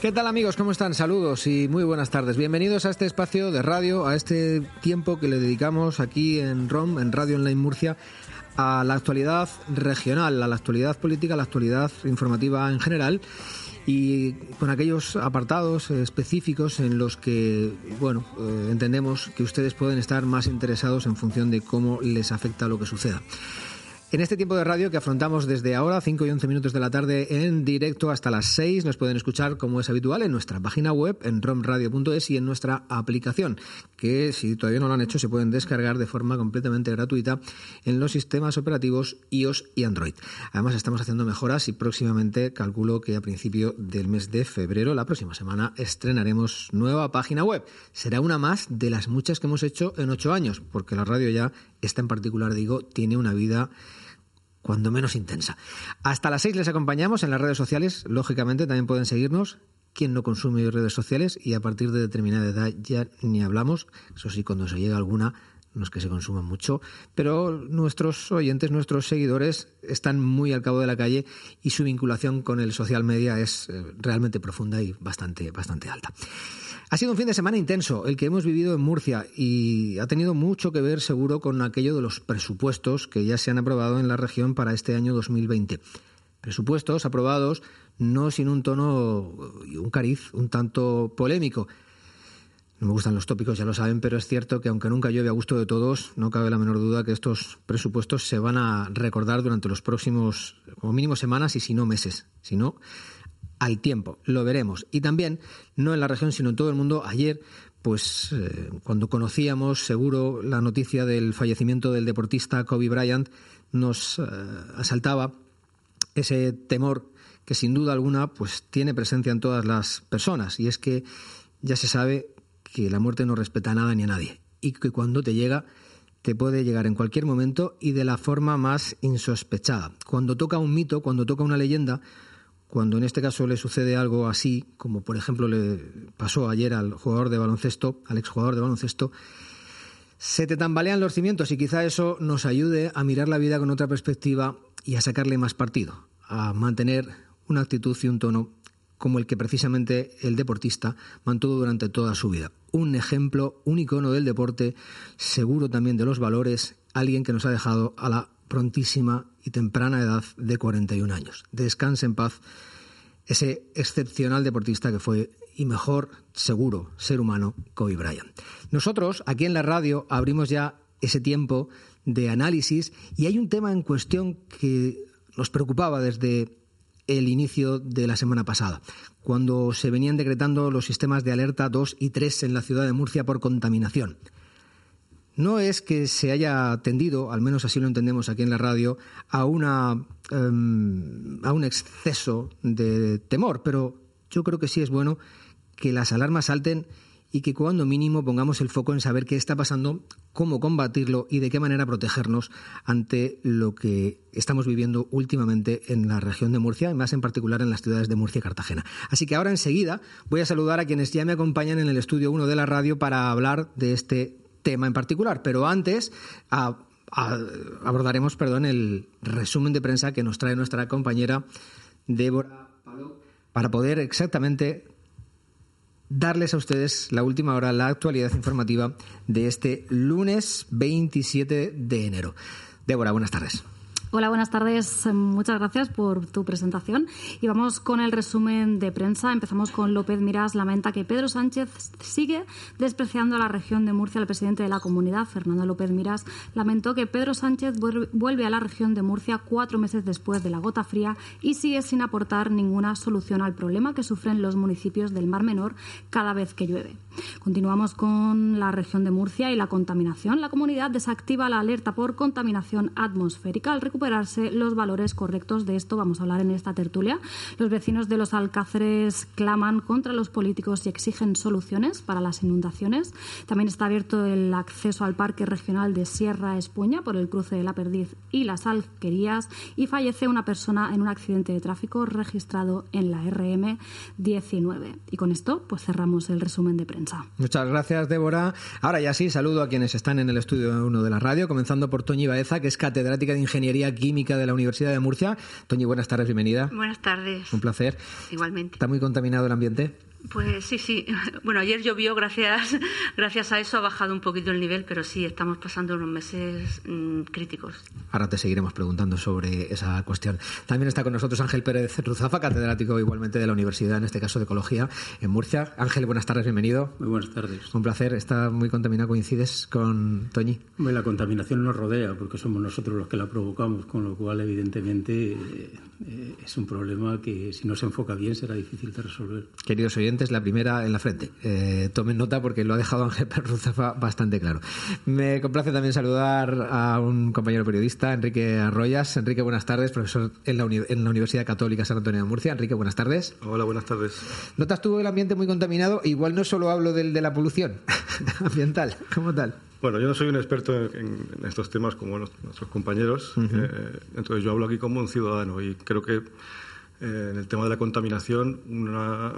¿Qué tal amigos? ¿Cómo están? Saludos y muy buenas tardes. Bienvenidos a este espacio de radio, a este tiempo que le dedicamos aquí en ROM, en Radio Online Murcia, a la actualidad regional, a la actualidad política, a la actualidad informativa en general y con aquellos apartados específicos en los que, bueno, eh, entendemos que ustedes pueden estar más interesados en función de cómo les afecta lo que suceda. En este tiempo de radio que afrontamos desde ahora, 5 y 11 minutos de la tarde, en directo hasta las 6, nos pueden escuchar como es habitual en nuestra página web, en romradio.es y en nuestra aplicación, que si todavía no lo han hecho, se pueden descargar de forma completamente gratuita en los sistemas operativos iOS y Android. Además, estamos haciendo mejoras y próximamente calculo que a principio del mes de febrero, la próxima semana, estrenaremos nueva página web. Será una más de las muchas que hemos hecho en ocho años, porque la radio ya, esta en particular, digo, tiene una vida cuando menos intensa. Hasta las seis les acompañamos en las redes sociales, lógicamente también pueden seguirnos. Quien no consume redes sociales y a partir de determinada edad ya ni hablamos, eso sí, cuando se llega alguna, no es que se consuma mucho, pero nuestros oyentes, nuestros seguidores están muy al cabo de la calle y su vinculación con el social media es eh, realmente profunda y bastante, bastante alta. Ha sido un fin de semana intenso el que hemos vivido en Murcia y ha tenido mucho que ver seguro con aquello de los presupuestos que ya se han aprobado en la región para este año 2020. Presupuestos aprobados no sin un tono y un cariz un tanto polémico. No me gustan los tópicos, ya lo saben, pero es cierto que aunque nunca llueve a gusto de todos, no cabe la menor duda que estos presupuestos se van a recordar durante los próximos, como mínimo, semanas y si no meses. Si no, al tiempo. Lo veremos. Y también, no en la región, sino en todo el mundo, ayer, pues eh, cuando conocíamos seguro la noticia del fallecimiento del deportista Kobe Bryant, nos eh, asaltaba ese temor que sin duda alguna pues tiene presencia en todas las personas y es que ya se sabe que la muerte no respeta a nada ni a nadie y que cuando te llega te puede llegar en cualquier momento y de la forma más insospechada. Cuando toca un mito, cuando toca una leyenda, cuando en este caso le sucede algo así, como por ejemplo le pasó ayer al jugador de baloncesto, al exjugador de baloncesto, se te tambalean los cimientos y quizá eso nos ayude a mirar la vida con otra perspectiva y a sacarle más partido, a mantener una actitud y un tono como el que precisamente el deportista mantuvo durante toda su vida. Un ejemplo, un icono del deporte, seguro también de los valores, alguien que nos ha dejado a la prontísima y temprana edad de 41 años. Descanse en paz ese excepcional deportista que fue y mejor, seguro, ser humano, Kobe Bryant. Nosotros, aquí en la radio, abrimos ya ese tiempo de análisis y hay un tema en cuestión que nos preocupaba desde el inicio de la semana pasada, cuando se venían decretando los sistemas de alerta 2 y 3 en la ciudad de Murcia por contaminación no es que se haya tendido, al menos así lo entendemos aquí en la radio, em, a un exceso de temor, pero yo creo que sí es bueno que las alarmas salten y que cuando mínimo pongamos el foco en saber qué está pasando, cómo combatirlo y de qué manera protegernos ante lo que estamos viviendo últimamente en la región de Murcia y más en particular en las ciudades de Murcia y Cartagena. Así que ahora enseguida voy a saludar a quienes ya me acompañan en el estudio 1 de la radio para hablar de este tema en particular. Pero antes abordaremos perdón, el resumen de prensa que nos trae nuestra compañera Débora para poder exactamente darles a ustedes la última hora, la actualidad informativa de este lunes 27 de enero. Débora, buenas tardes. Hola, buenas tardes. Muchas gracias por tu presentación. Y vamos con el resumen de prensa. Empezamos con López Miras. Lamenta que Pedro Sánchez sigue despreciando a la región de Murcia. El presidente de la comunidad, Fernando López Miras, lamentó que Pedro Sánchez vuelve a la región de Murcia cuatro meses después de la gota fría y sigue sin aportar ninguna solución al problema que sufren los municipios del Mar Menor cada vez que llueve. Continuamos con la región de Murcia y la contaminación. La comunidad desactiva la alerta por contaminación atmosférica al recuperarse los valores correctos. De esto vamos a hablar en esta tertulia. Los vecinos de los Alcáceres claman contra los políticos y exigen soluciones para las inundaciones. También está abierto el acceso al Parque Regional de Sierra Espuña por el cruce de la Perdiz y las Alquerías y fallece una persona en un accidente de tráfico registrado en la RM 19. Y con esto pues cerramos el resumen de prensa. Muchas gracias, Débora. Ahora ya sí, saludo a quienes están en el estudio 1 de la radio, comenzando por Toñi Baeza, que es catedrática de Ingeniería Química de la Universidad de Murcia. Toñi, buenas tardes, bienvenida. Buenas tardes. Un placer. Igualmente. ¿Está muy contaminado el ambiente? Pues sí, sí. Bueno, ayer llovió, gracias, gracias a eso ha bajado un poquito el nivel, pero sí, estamos pasando unos meses mm, críticos. Ahora te seguiremos preguntando sobre esa cuestión. También está con nosotros Ángel Pérez Ruzafa, catedrático igualmente de la Universidad, en este caso de Ecología, en Murcia. Ángel, buenas tardes, bienvenido. Muy buenas tardes. Un placer. Está muy contaminado, coincides con Toñi. la contaminación nos rodea porque somos nosotros los que la provocamos, con lo cual, evidentemente, eh, es un problema que si no se enfoca bien será difícil de resolver. Queridos oyentes, la primera en la frente. Eh, tomen nota porque lo ha dejado Ángel Perruzafa bastante claro. Me complace también saludar a un compañero periodista, Enrique Arroyas. Enrique, buenas tardes, profesor en la, en la Universidad Católica San Antonio de Murcia. Enrique, buenas tardes. Hola, buenas tardes. ¿Notas tú el ambiente muy contaminado? Igual no solo hablo del de la polución ambiental, como tal. Bueno, yo no soy un experto en, estos temas como nuestros compañeros, eh, entonces yo hablo aquí como un ciudadano y creo que en el tema de la contaminación, un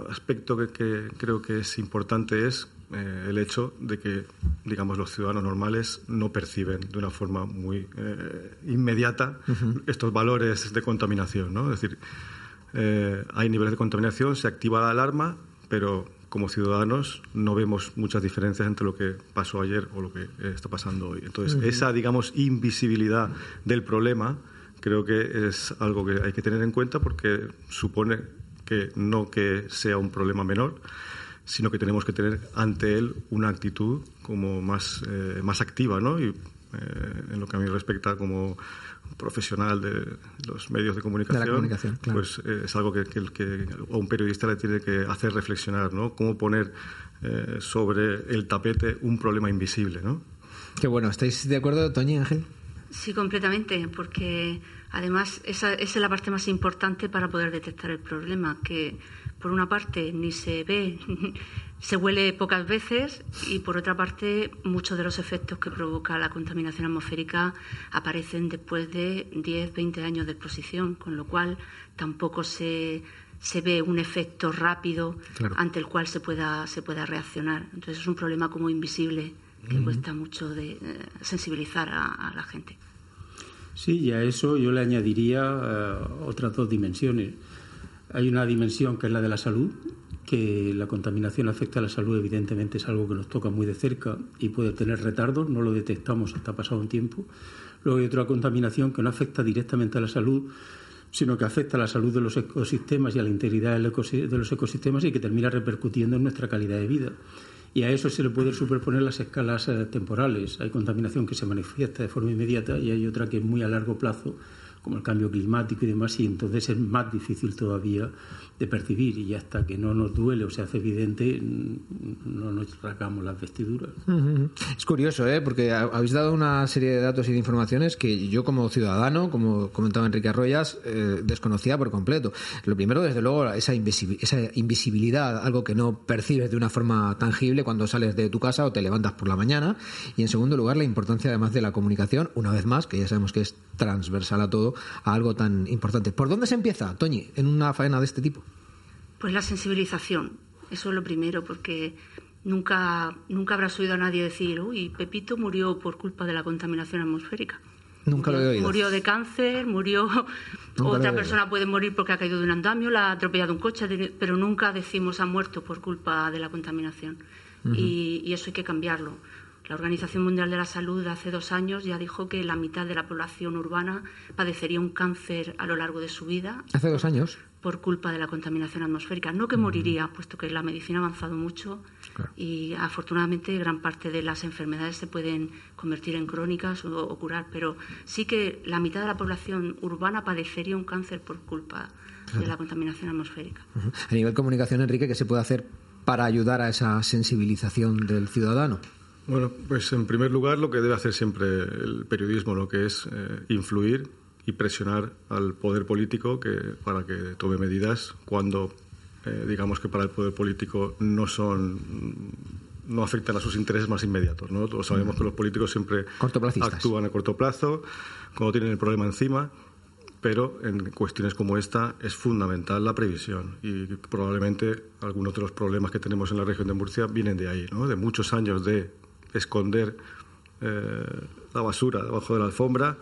aspecto que, creo que es importante es eh, el hecho de que, digamos, los ciudadanos normales no perciben de una forma muy eh, inmediata estos valores de contaminación, ¿no? Es decir, eh, hay niveles de contaminación, se activa la alarma, pero como ciudadanos no vemos muchas diferencias entre lo que pasó ayer o lo que está pasando hoy. Entonces, esa, digamos, invisibilidad del problema creo que es algo que hay que tener en cuenta porque supone que no que sea un problema menor, sino que tenemos que tener ante él una actitud como más, eh, más activa, ¿no? Y eh, en lo que a mí respecta como profesional de los medios de comunicación, pues eh, es algo que, que, a un periodista le tiene que hacer reflexionar, ¿no? Cómo poner sobre el tapete un problema invisible, ¿no? Qué bueno. ¿Estáis de acuerdo, Toñi Ángel? Sí, completamente, porque además esa, es la parte más importante para poder detectar el problema, que por una parte ni se ve, se huele pocas veces y por otra parte muchos de los efectos que provoca la contaminación atmosférica aparecen después de 10, 20 años de exposición, con lo cual tampoco se, se ve un efecto rápido ante el cual se pueda, se pueda reaccionar. Entonces es un problema como invisible que cuesta mucho de eh, sensibilizar a, la gente. Sí, y a eso yo le añadiría eh, otras dos dimensiones. Hay una dimensión que es la de la salud, que la contaminación afecta a la salud, evidentemente es algo que nos toca muy de cerca y puede tener retardos, no lo detectamos hasta pasado un tiempo. Luego hay otra contaminación que no afecta directamente a la salud, sino que afecta a la salud de los ecosistemas y a la integridad de los ecosistemas y que termina repercutiendo en nuestra calidad de vida y a eso se le pueden superponer las escalas eh, temporales. Hay contaminación que se manifiesta de forma inmediata y hay otra que es muy a largo plazo, como el cambio climático y demás, y entonces es más difícil todavía percibir y hasta que no nos duele o se hace evidente no nos rasgamos las vestiduras. Es curioso, ¿eh? porque habéis dado una serie de datos y de informaciones que yo como ciudadano, como comentaba Enrique Arroyas, eh, desconocía por completo. Lo primero, desde luego, esa invisibilidad, algo que no percibes de una forma tangible cuando sales de tu casa o te levantas por la mañana. Y en segundo lugar, la importancia además de la comunicación, una vez más, que ya sabemos que es transversal a todo, a algo tan importante. ¿Por dónde se empieza, Toñi, en una faena de este tipo? Pues la sensibilización, eso es lo primero, porque nunca, nunca habrás oído a nadie decir, uy, Pepito murió por culpa de la contaminación atmosférica. Nunca lo he oído. Murió de cáncer, murió. otra persona puede morir porque ha caído de un andamio, la ha atropellado un coche, pero nunca decimos ha muerto por culpa de la contaminación. y, eso hay que cambiarlo. La Organización Mundial de la Salud hace dos años ya dijo que la mitad de la población urbana padecería un cáncer a lo largo de su vida. Hace dos años por culpa de la contaminación atmosférica. No que moriría, puesto que la medicina ha avanzado mucho y afortunadamente gran parte de las enfermedades se pueden convertir en crónicas o, curar, pero sí que la mitad de la población urbana padecería un cáncer por culpa de la contaminación atmosférica. A nivel comunicación, Enrique, ¿qué se puede hacer para ayudar a esa sensibilización del ciudadano? Bueno, pues en primer lugar lo que debe hacer siempre el periodismo, lo que es eh, influir y presionar al poder político que, para que tome medidas cuando eh, digamos que para el poder político no son no afectan a sus intereses más inmediatos. ¿no? Todos sabemos que los políticos siempre actúan a corto plazo, cuando tienen el problema encima, pero en cuestiones como esta es fundamental la previsión y probablemente algunos de los problemas que tenemos en la región de Murcia vienen de ahí, ¿no? de muchos años de esconder eh, la basura debajo de la alfombra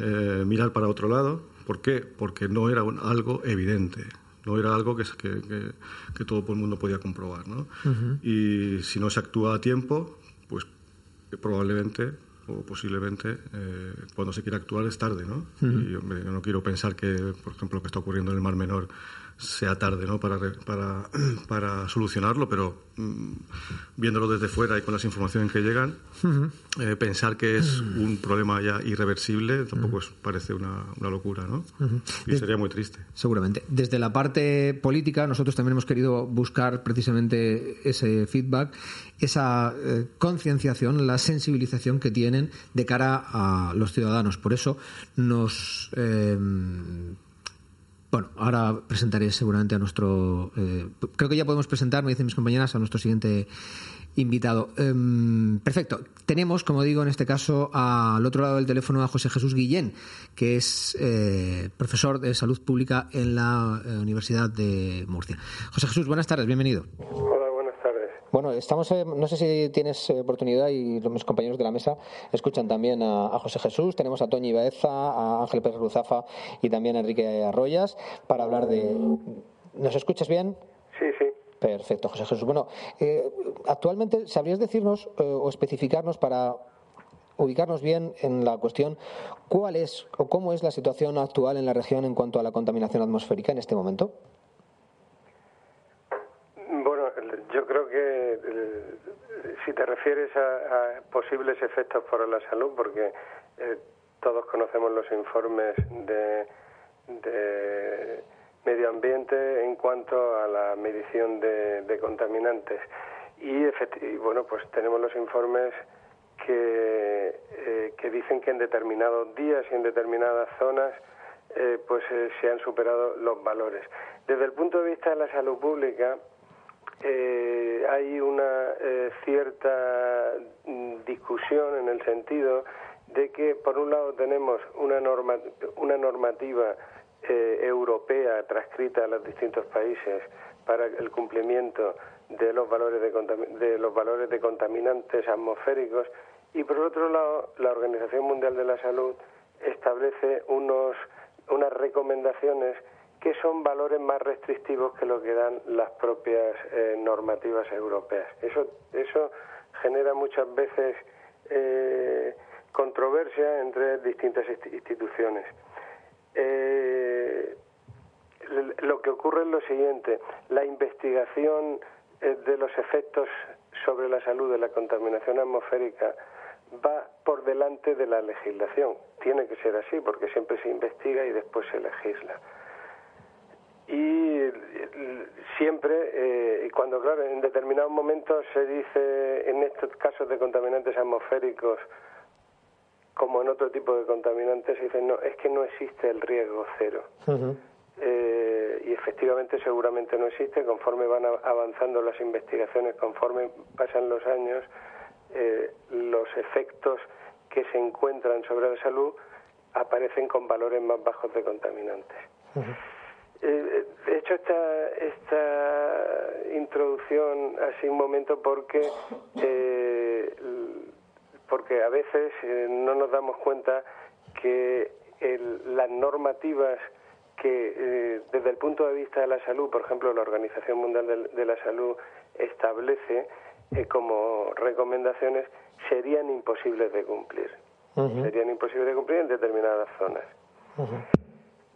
eh, mirar para otro lado. ¿Por qué? Porque no era algo evidente, no era algo que, que, todo el mundo podía comprobar. ¿no? Y si no se actúa a tiempo, pues probablemente o posiblemente eh, cuando se quiera actuar es tarde. ¿no? Y yo no quiero pensar que, por ejemplo, lo que está ocurriendo en el Mar Menor sea tarde ¿no? para, para, para solucionarlo, pero mm, viéndolo desde fuera y con las informaciones que llegan, eh, pensar que es un problema ya irreversible tampoco parece una, una, locura, ¿no? Y sería muy triste. Seguramente. Desde la parte política, nosotros también hemos querido buscar precisamente ese feedback, esa eh, concienciación, la sensibilización que tienen de cara a los ciudadanos. Por eso nos eh, bueno, ahora presentaré seguramente a nuestro. Eh, creo que ya podemos presentar, me dicen mis compañeras, a nuestro siguiente invitado. Em, perfecto. Tenemos, como digo, en este caso, al otro lado del teléfono a José Jesús Guillén, que es eh, profesor de salud pública en la eh, Universidad de Murcia. José Jesús, buenas tardes, bienvenido. Bueno, estamos, no sé si tienes eh, oportunidad y mis compañeros de la mesa escuchan también a, José Jesús, tenemos a Toñi Baeza, a Ángel Pérez Ruzafa y también a Enrique Arroyas para hablar de... ¿Nos escuchas bien? Sí, sí. Perfecto, José Jesús. Bueno, eh, actualmente, ¿sabrías decirnos eh, o especificarnos para ubicarnos bien en la cuestión cuál es o cómo es la situación actual en la región en cuanto a la contaminación atmosférica en este momento? Yo creo que eh, si te refieres a, posibles efectos para la salud, porque eh, todos conocemos los informes de, medio ambiente en cuanto a la medición de, contaminantes. Y, bueno, pues tenemos los informes que, eh, que dicen que en determinados días y en determinadas zonas pues se han superado los valores. Desde el punto de vista de la salud pública, eh, hay una eh, cierta mm, discusión en el sentido de que, por un lado, tenemos una, norma, una normativa eh, europea transcrita a los distintos países para el cumplimiento de los valores de, de los valores de contaminantes atmosféricos y, por otro lado, la Organización Mundial de la Salud establece unos, unas recomendaciones que son valores más restrictivos que lo que dan las propias eh, normativas europeas. Eso, eso genera muchas veces eh, controversia entre distintas instituciones. Eh, lo que ocurre es lo siguiente, la investigación de los efectos sobre la salud de la contaminación atmosférica va por delante de la legislación. Tiene que ser así porque siempre se investiga y después se legisla y siempre, eh, cuando claro, en determinados momentos se dice, en estos casos de contaminantes atmosféricos, como en otro tipo de contaminantes, se dice, no, es que no existe el riesgo cero. Eh, y efectivamente seguramente no existe, conforme van avanzando las investigaciones, conforme pasan los años, eh, los efectos que se encuentran sobre la salud aparecen con valores más bajos de contaminantes. Eh, he hecho esta, esta introducción así un momento porque, eh, porque a veces eh, no nos damos cuenta que las normativas que desde el punto de vista de la salud, por ejemplo, la Organización Mundial de, la Salud establece, eh, como recomendaciones serían imposibles de cumplir. Serían imposibles de cumplir en determinadas zonas.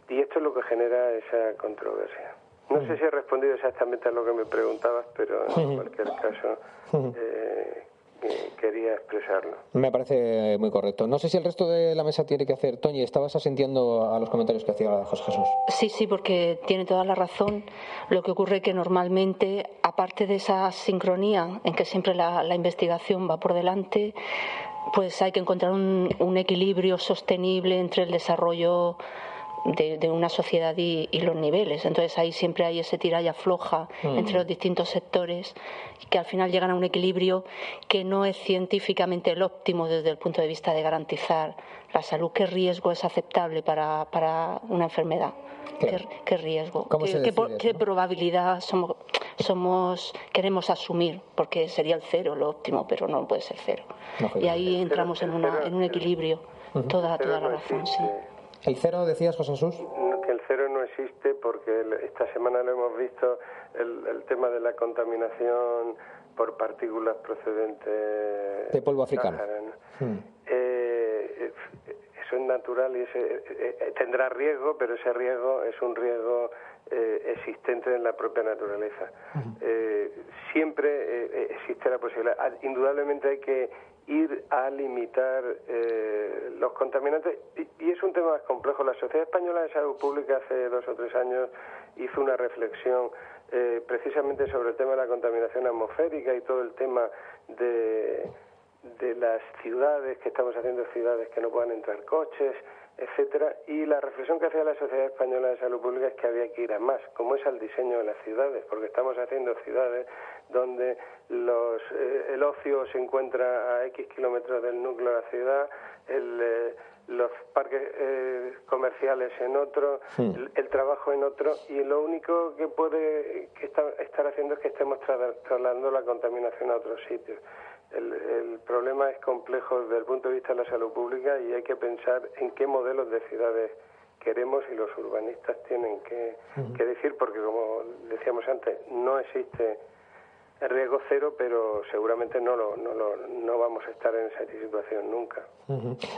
Y esto es lo que genera esa controversia. No sé si he respondido exactamente a lo que me preguntabas, pero en cualquier caso eh, quería expresarlo. Me parece muy correcto. No sé si el resto de la mesa tiene que hacer. Toñi, estabas asintiendo a los comentarios que hacía José Jesús. Sí, sí, porque tiene toda la razón. Lo que ocurre es que normalmente, aparte de esa sincronía en que siempre la, investigación va por delante, pues hay que encontrar un equilibrio sostenible entre el desarrollo de, una sociedad y, los niveles. Entonces ahí siempre hay ese tira y afloja mm. entre los distintos sectores que al final llegan a un equilibrio que no es científicamente el óptimo desde el punto de vista de garantizar la salud. ¿Qué riesgo es aceptable para, para una enfermedad? ¿Qué, riesgo? ¿Qué, probabilidad somos, somos, queremos asumir? Porque sería el cero lo óptimo, pero no puede ser cero. y ahí entramos en, una, en un equilibrio. Toda, toda la razón, sí. ¿El cero decías, José Jesús? Que el cero no existe porque esta semana lo hemos visto, el, tema de la contaminación por partículas procedentes de polvo africano. Hmm. Eh, eso es natural y ese, eh, eh, tendrá riesgo, pero ese riesgo es un riesgo existente en la propia naturaleza. Siempre existe la posibilidad. Ah, indudablemente hay que ir a limitar eh, los contaminantes. Y, es un tema más complejo. La Sociedad Española de Salud Pública hace dos o tres años hizo una reflexión eh, precisamente sobre el tema de la contaminación atmosférica y todo el tema de, de las ciudades, que estamos haciendo ciudades que no puedan entrar coches, etcétera. Y la reflexión que hacía la Sociedad Española de Salud Pública es que había que ir a más, como es al diseño de las ciudades, porque estamos haciendo ciudades donde los, eh, el ocio se encuentra a X kilómetros del núcleo de la ciudad, el, eh, los parques eh, comerciales en otro, el, trabajo en otro, y lo único que puede que estar haciendo es que estemos trasladando la contaminación a otros sitios. El, el, problema es complejo desde el punto de vista de la salud pública y hay que pensar en qué modelos de ciudades queremos y los urbanistas tienen que, que decir, porque como decíamos antes, no existe riesgo cero, pero seguramente no, lo, no, lo, no vamos a estar en esa situación nunca.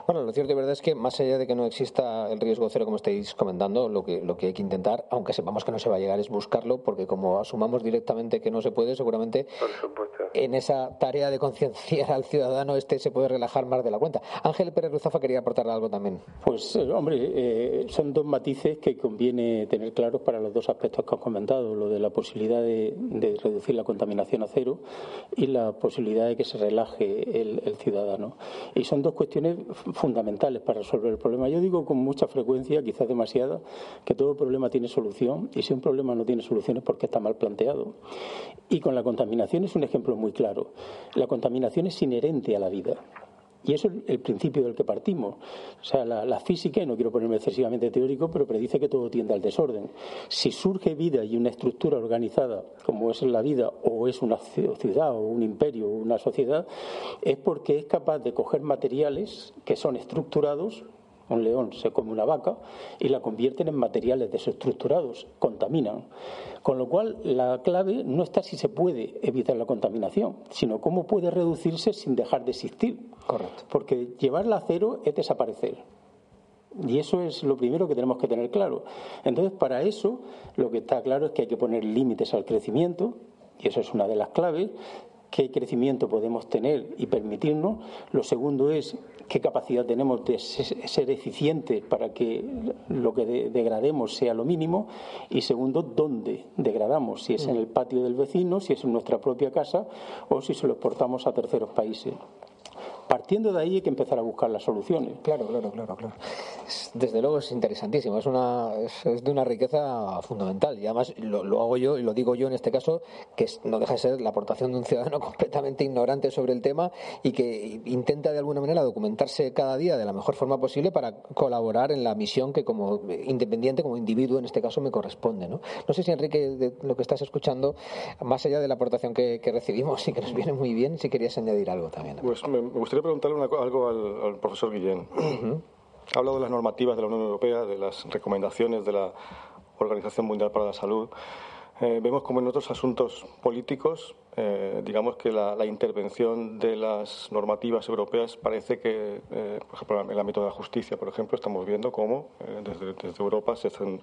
Bueno, lo cierto y verdad es que más allá de que no exista el riesgo cero, como estáis comentando, lo que, lo que hay que intentar, aunque sepamos que no se va a llegar, es buscarlo, porque como asumamos directamente que no se puede, seguramente en esa tarea de concienciar al ciudadano este se puede relajar más de la cuenta. Ángel Pérez Ruzafa quería aportar algo también. Pues, eh, hombre, eh, son dos matices que conviene tener claros para los dos aspectos que has comentado, lo de la posibilidad de reducir la contaminación cero y la posibilidad de que se relaje el, ciudadano. Y son dos cuestiones fundamentales para resolver el problema. Yo digo con mucha frecuencia, quizás demasiada, que todo problema tiene solución y si un problema no tiene solución es porque está mal planteado. Y con la contaminación es un ejemplo muy claro. La contaminación es inherente a la vida. Y eso es el principio del que partimos. O sea, la, física, y no quiero ponerme excesivamente teórico, pero predice que todo tiende al desorden. Si surge vida y una estructura organizada, como es la vida, o es una ciudad, o un imperio, o una sociedad, es porque es capaz de coger materiales que son estructurados un león se come una vaca y la convierten en materiales desestructurados, contaminan. Con lo cual, la clave no está si se puede evitar la contaminación, sino cómo puede reducirse sin dejar de existir. Correcto. Porque llevarla a cero es desaparecer. Y eso es lo primero que tenemos que tener claro. Entonces, para eso, lo que está claro es que hay que poner límites al crecimiento, y eso es una de las claves qué crecimiento podemos tener y permitirnos. Lo segundo es qué capacidad tenemos de ser eficientes para que lo que degrademos sea lo mínimo. Y segundo, dónde degradamos, si es en el patio del vecino, si es en nuestra propia casa o si se lo exportamos a terceros países. Partiendo de ahí hay que empezar a buscar las soluciones. Claro, claro, claro, claro. Desde luego es interesantísimo, es, una, es, de una riqueza fundamental. Y además lo, hago yo y lo digo yo en este caso, que no deja de ser la aportación de un ciudadano completamente ignorante sobre el tema y que intenta de alguna manera documentarse cada día de la mejor forma posible para colaborar en la misión que como independiente, como individuo en este caso me corresponde. No, no sé si Enrique, de lo que estás escuchando, más allá de la aportación que, recibimos y que nos viene muy bien, si querías añadir algo también. Pues me gustaría preguntarle algo al, profesor Guillén. Ha hablado de las normativas de la Unión Europea, de las recomendaciones de la Organización Mundial para la Salud. Eh, vemos como en otros asuntos políticos eh, digamos que la, intervención de las normativas europeas parece que, eh, por ejemplo, en el ámbito de la justicia, por ejemplo, estamos viendo cómo eh, desde, Europa se hacen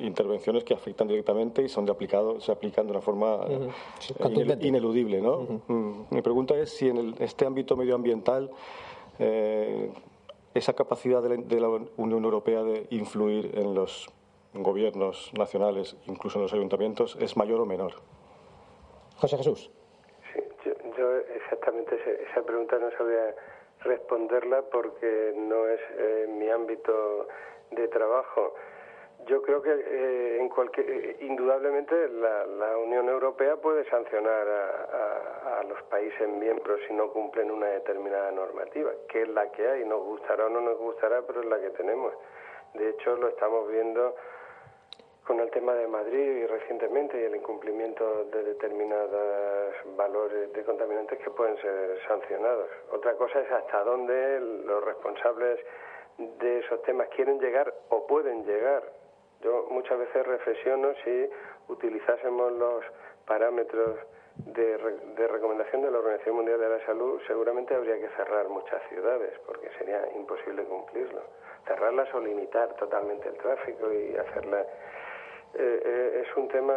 intervenciones que afectan directamente y son de aplicado, se aplican de una forma ineludible. ¿no? Mm, mi pregunta es si en este ámbito medioambiental esa capacidad de la Unión Europea de influir en los gobiernos nacionales, incluso en los ayuntamientos, es mayor o menor. José Jesús. Sí, yo, exactamente esa pregunta no sabía responderla porque no es eh, mi ámbito de trabajo. Yo creo que eh, en cualquier, indudablemente la, Unión Europea puede sancionar a, los países miembros si no cumplen una determinada normativa, que es la que hay, nos gustará o no nos gustará, pero es la que tenemos. De hecho, lo estamos viendo con el tema de Madrid y recientemente y el incumplimiento de determinados valores de contaminantes que pueden ser sancionados. Otra cosa es hasta dónde los responsables de esos temas quieren llegar o pueden llegar. Yo muchas veces reflexiono si utilizásemos los parámetros de, de, recomendación de la Organización Mundial de la Salud, seguramente habría que cerrar muchas ciudades, porque sería imposible cumplirlo. Cerrarlas o limitar totalmente el tráfico y hacerla eh, eh, es un tema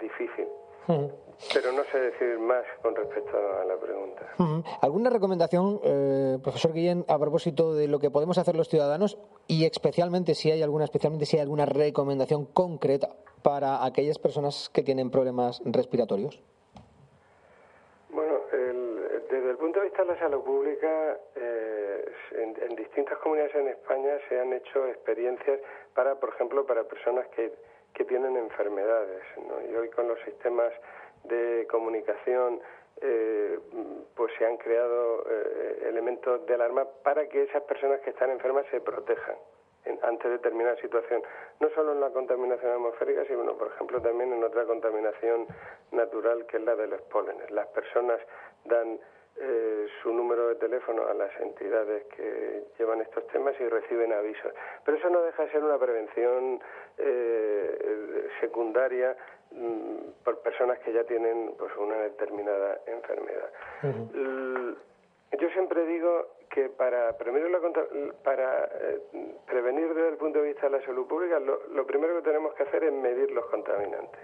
difícil. Pero no sé decir más con respecto a la pregunta. ¿Alguna recomendación, eh, profesor Guillén, a propósito de lo que podemos hacer los ciudadanos y especialmente si hay alguna, especialmente si hay alguna recomendación concreta para aquellas personas que tienen problemas respiratorios? Bueno, desde el punto de vista de la salud pública, en, en distintas comunidades en España se han hecho experiencias para, por ejemplo, para personas que que tienen enfermedades. Y hoy con los sistemas de comunicación eh, pues se han creado eh, elementos de alarma para que esas personas que están enfermas se protejan ante determinada situación, no solo en la contaminación atmosférica, sino, por ejemplo, también en otra contaminación natural que es la de los pólenes. Las personas dan eh, su número de teléfono a las entidades que llevan estos temas y reciben avisos. Pero eso no deja de ser una prevención eh, secundaria mm, por personas que ya tienen pues una determinada enfermedad. Yo siempre digo que para prevenir, para, eh, prevenir desde el punto de vista de la salud pública, lo primero que tenemos que hacer es medir los contaminantes,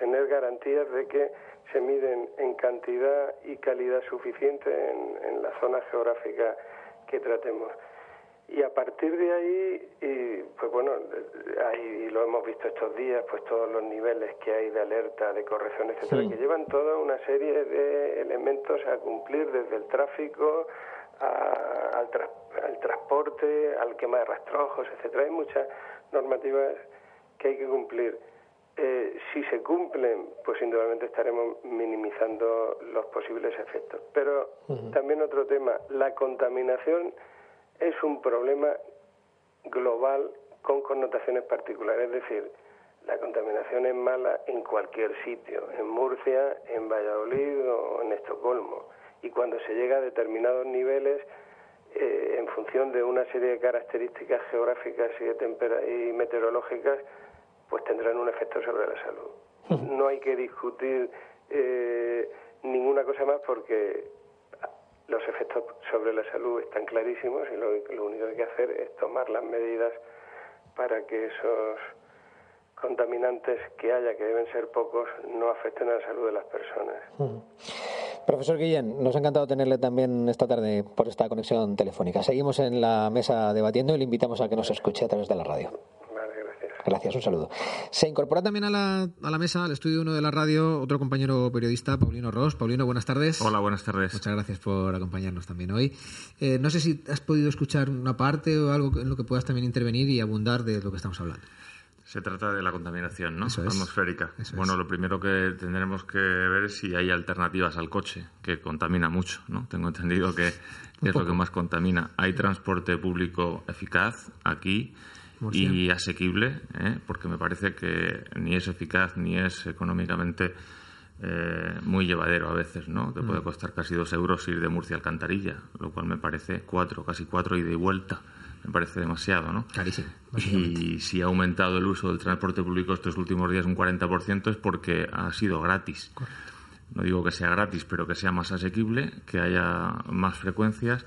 tener garantías de que se miden en cantidad y calidad suficiente en, la zona geográfica que tratemos. Y a partir de ahí, y, pues bueno, ahí lo hemos visto estos días, pues todos los niveles que hay de alerta, de corrección, etcétera, que llevan toda una serie de elementos a cumplir desde el tráfico al, al, transporte, al quema de rastrojos, etcétera. Hay muchas normativas que hay que cumplir. Eh, si se cumplen, pues indudablemente estaremos minimizando los posibles efectos. Pero también otro tema, la contaminación es un problema global con connotaciones particulares, es decir, la contaminación es mala en cualquier sitio, en Murcia, en Valladolid o en Estocolmo. Y cuando se llega a determinados niveles, eh, en función de una serie de características geográficas y, y meteorológicas, pues tendrán un efecto sobre la salud. No hay que discutir eh, ninguna cosa más porque los efectos sobre la salud están clarísimos y lo, único que hay que hacer es tomar las medidas para que esos contaminantes que haya, que deben ser pocos, no afecten a la salud de las personas. Profesor Guillén, nos ha encantado tenerle también esta tarde por esta conexión telefónica. Seguimos en la mesa debatiendo y le invitamos a que nos escuche a través de la radio. Gracias, un saludo. Se incorpora también a la, a la mesa, al estudio uno de la radio, otro compañero periodista, Paulino Ross. Paulino, buenas tardes. Hola, buenas tardes. Muchas gracias por acompañarnos también hoy. Eh, no sé si has podido escuchar una parte o algo en lo que puedas también intervenir y abundar de lo que estamos hablando. Se trata de la contaminación ¿no? atmosférica. bueno, lo primero que tendremos que ver es si hay alternativas al coche, que contamina mucho. ¿no? Tengo entendido que es lo que más contamina. Hay transporte público eficaz aquí y asequible, ¿eh? porque me parece que ni es eficaz ni es económicamente eh, muy llevadero a veces, ¿no? Que puede mm. costar casi dos euros ir de Murcia a Alcantarilla, lo cual me parece cuatro, casi cuatro ida y vuelta. Me parece demasiado, ¿no? Carísimo. Y si ha aumentado el uso del transporte público estos últimos días un 40% es porque ha sido gratis. no digo que sea gratis, pero que sea más asequible, que haya más frecuencias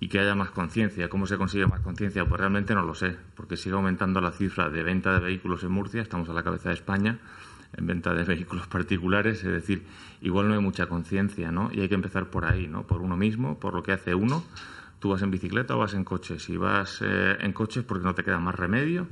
y que haya más conciencia. ¿Cómo se consigue más conciencia? Pues realmente no lo sé, porque sigue aumentando la cifra de venta de vehículos en Murcia, estamos a la cabeza de España en venta de vehículos particulares, es decir, igual no hay mucha conciencia, ¿no? Y hay que empezar por ahí, ¿no? Por uno mismo, por lo que hace uno. Tú vas en bicicleta o vas en coche. Si vas eh, en coche es porque no te queda más remedio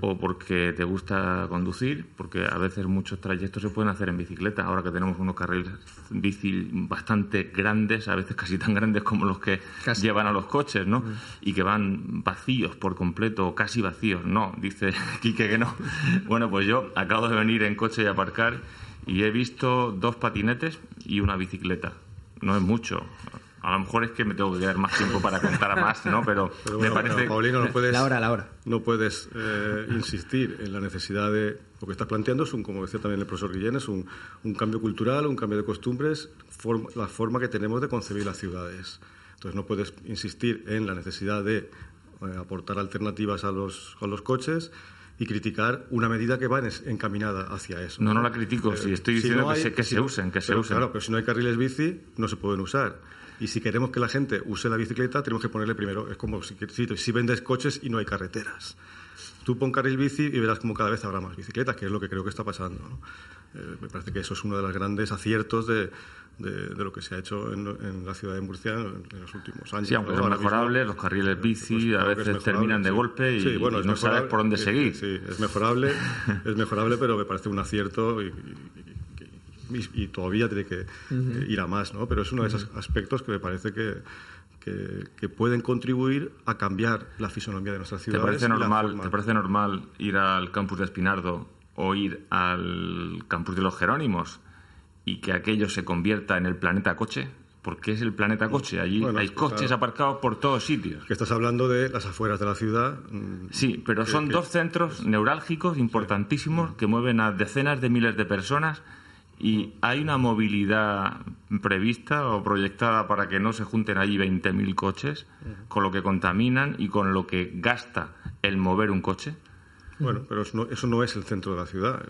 o porque te gusta conducir, porque a veces muchos trayectos se pueden hacer en bicicleta. Ahora que tenemos unos carriles bici bastante grandes, a veces casi tan grandes como los que llevan a los coches, ¿no? Y que van vacíos por completo, o casi vacíos. No, dice Quique que no. bueno, pues yo acabo de venir en coche y aparcar y he visto dos patinetes y una bicicleta. No es mucho. A lo mejor es que me tengo que quedar más tiempo para contar a más, ¿no? Pero, me parece... Paulino, no puedes, la hora, la hora. No puedes eh, insistir en la necesidad de... Lo que estás planteando es, un, como decía también el profesor Guillén, es un, un cambio cultural, un cambio de costumbres, la forma que tenemos de concebir las ciudades. Entonces no puedes insistir en la necesidad de eh, aportar alternativas a los, a los coches y criticar una medida que va encaminada hacia eso. No, no la critico, si estoy diciendo que, se, que se usen, que se usen. Claro, pero si no hay carriles bici, no se pueden usar. Y si queremos que la gente use la bicicleta, tenemos que ponerle primero, es como si, si, vendes coches y no hay carreteras. Tú pon carril bici y verás como cada vez habrá más bicicletas, que es lo que creo que está pasando. Eh, me parece que eso es uno de los grandes aciertos de, de, lo que se ha hecho en, la ciudad de Murcia en, los últimos años. Sí, aunque son mejorables, los carriles bici pues a veces terminan de golpe y, no sabes por dónde seguir. Sí, es mejorable, es mejorable, pero me parece un acierto y y, todavía tiene que eh, ir a más, ¿no? Pero es uno de esos aspectos que me parece que, que, pueden contribuir a cambiar la fisonomía de nuestras ciudades. ¿Te parece, normal, ¿Te parece normal ir al campus de Espinardo o ir al campus de los Jerónimos y que aquello se convierta en el planeta coche? Porque es el planeta coche. Allí hay coches aparcados por todos sitios. Que estás hablando de las afueras de la ciudad. Mm, sí, pero son dos centros neurálgicos importantísimos que mueven a decenas de miles de personas y hay una movilidad prevista o proyectada para que no se junten allí 20.000 coches, con lo que contaminan y con lo que gasta el mover un coche. Bueno, pero eso no, es el centro de la ciudad.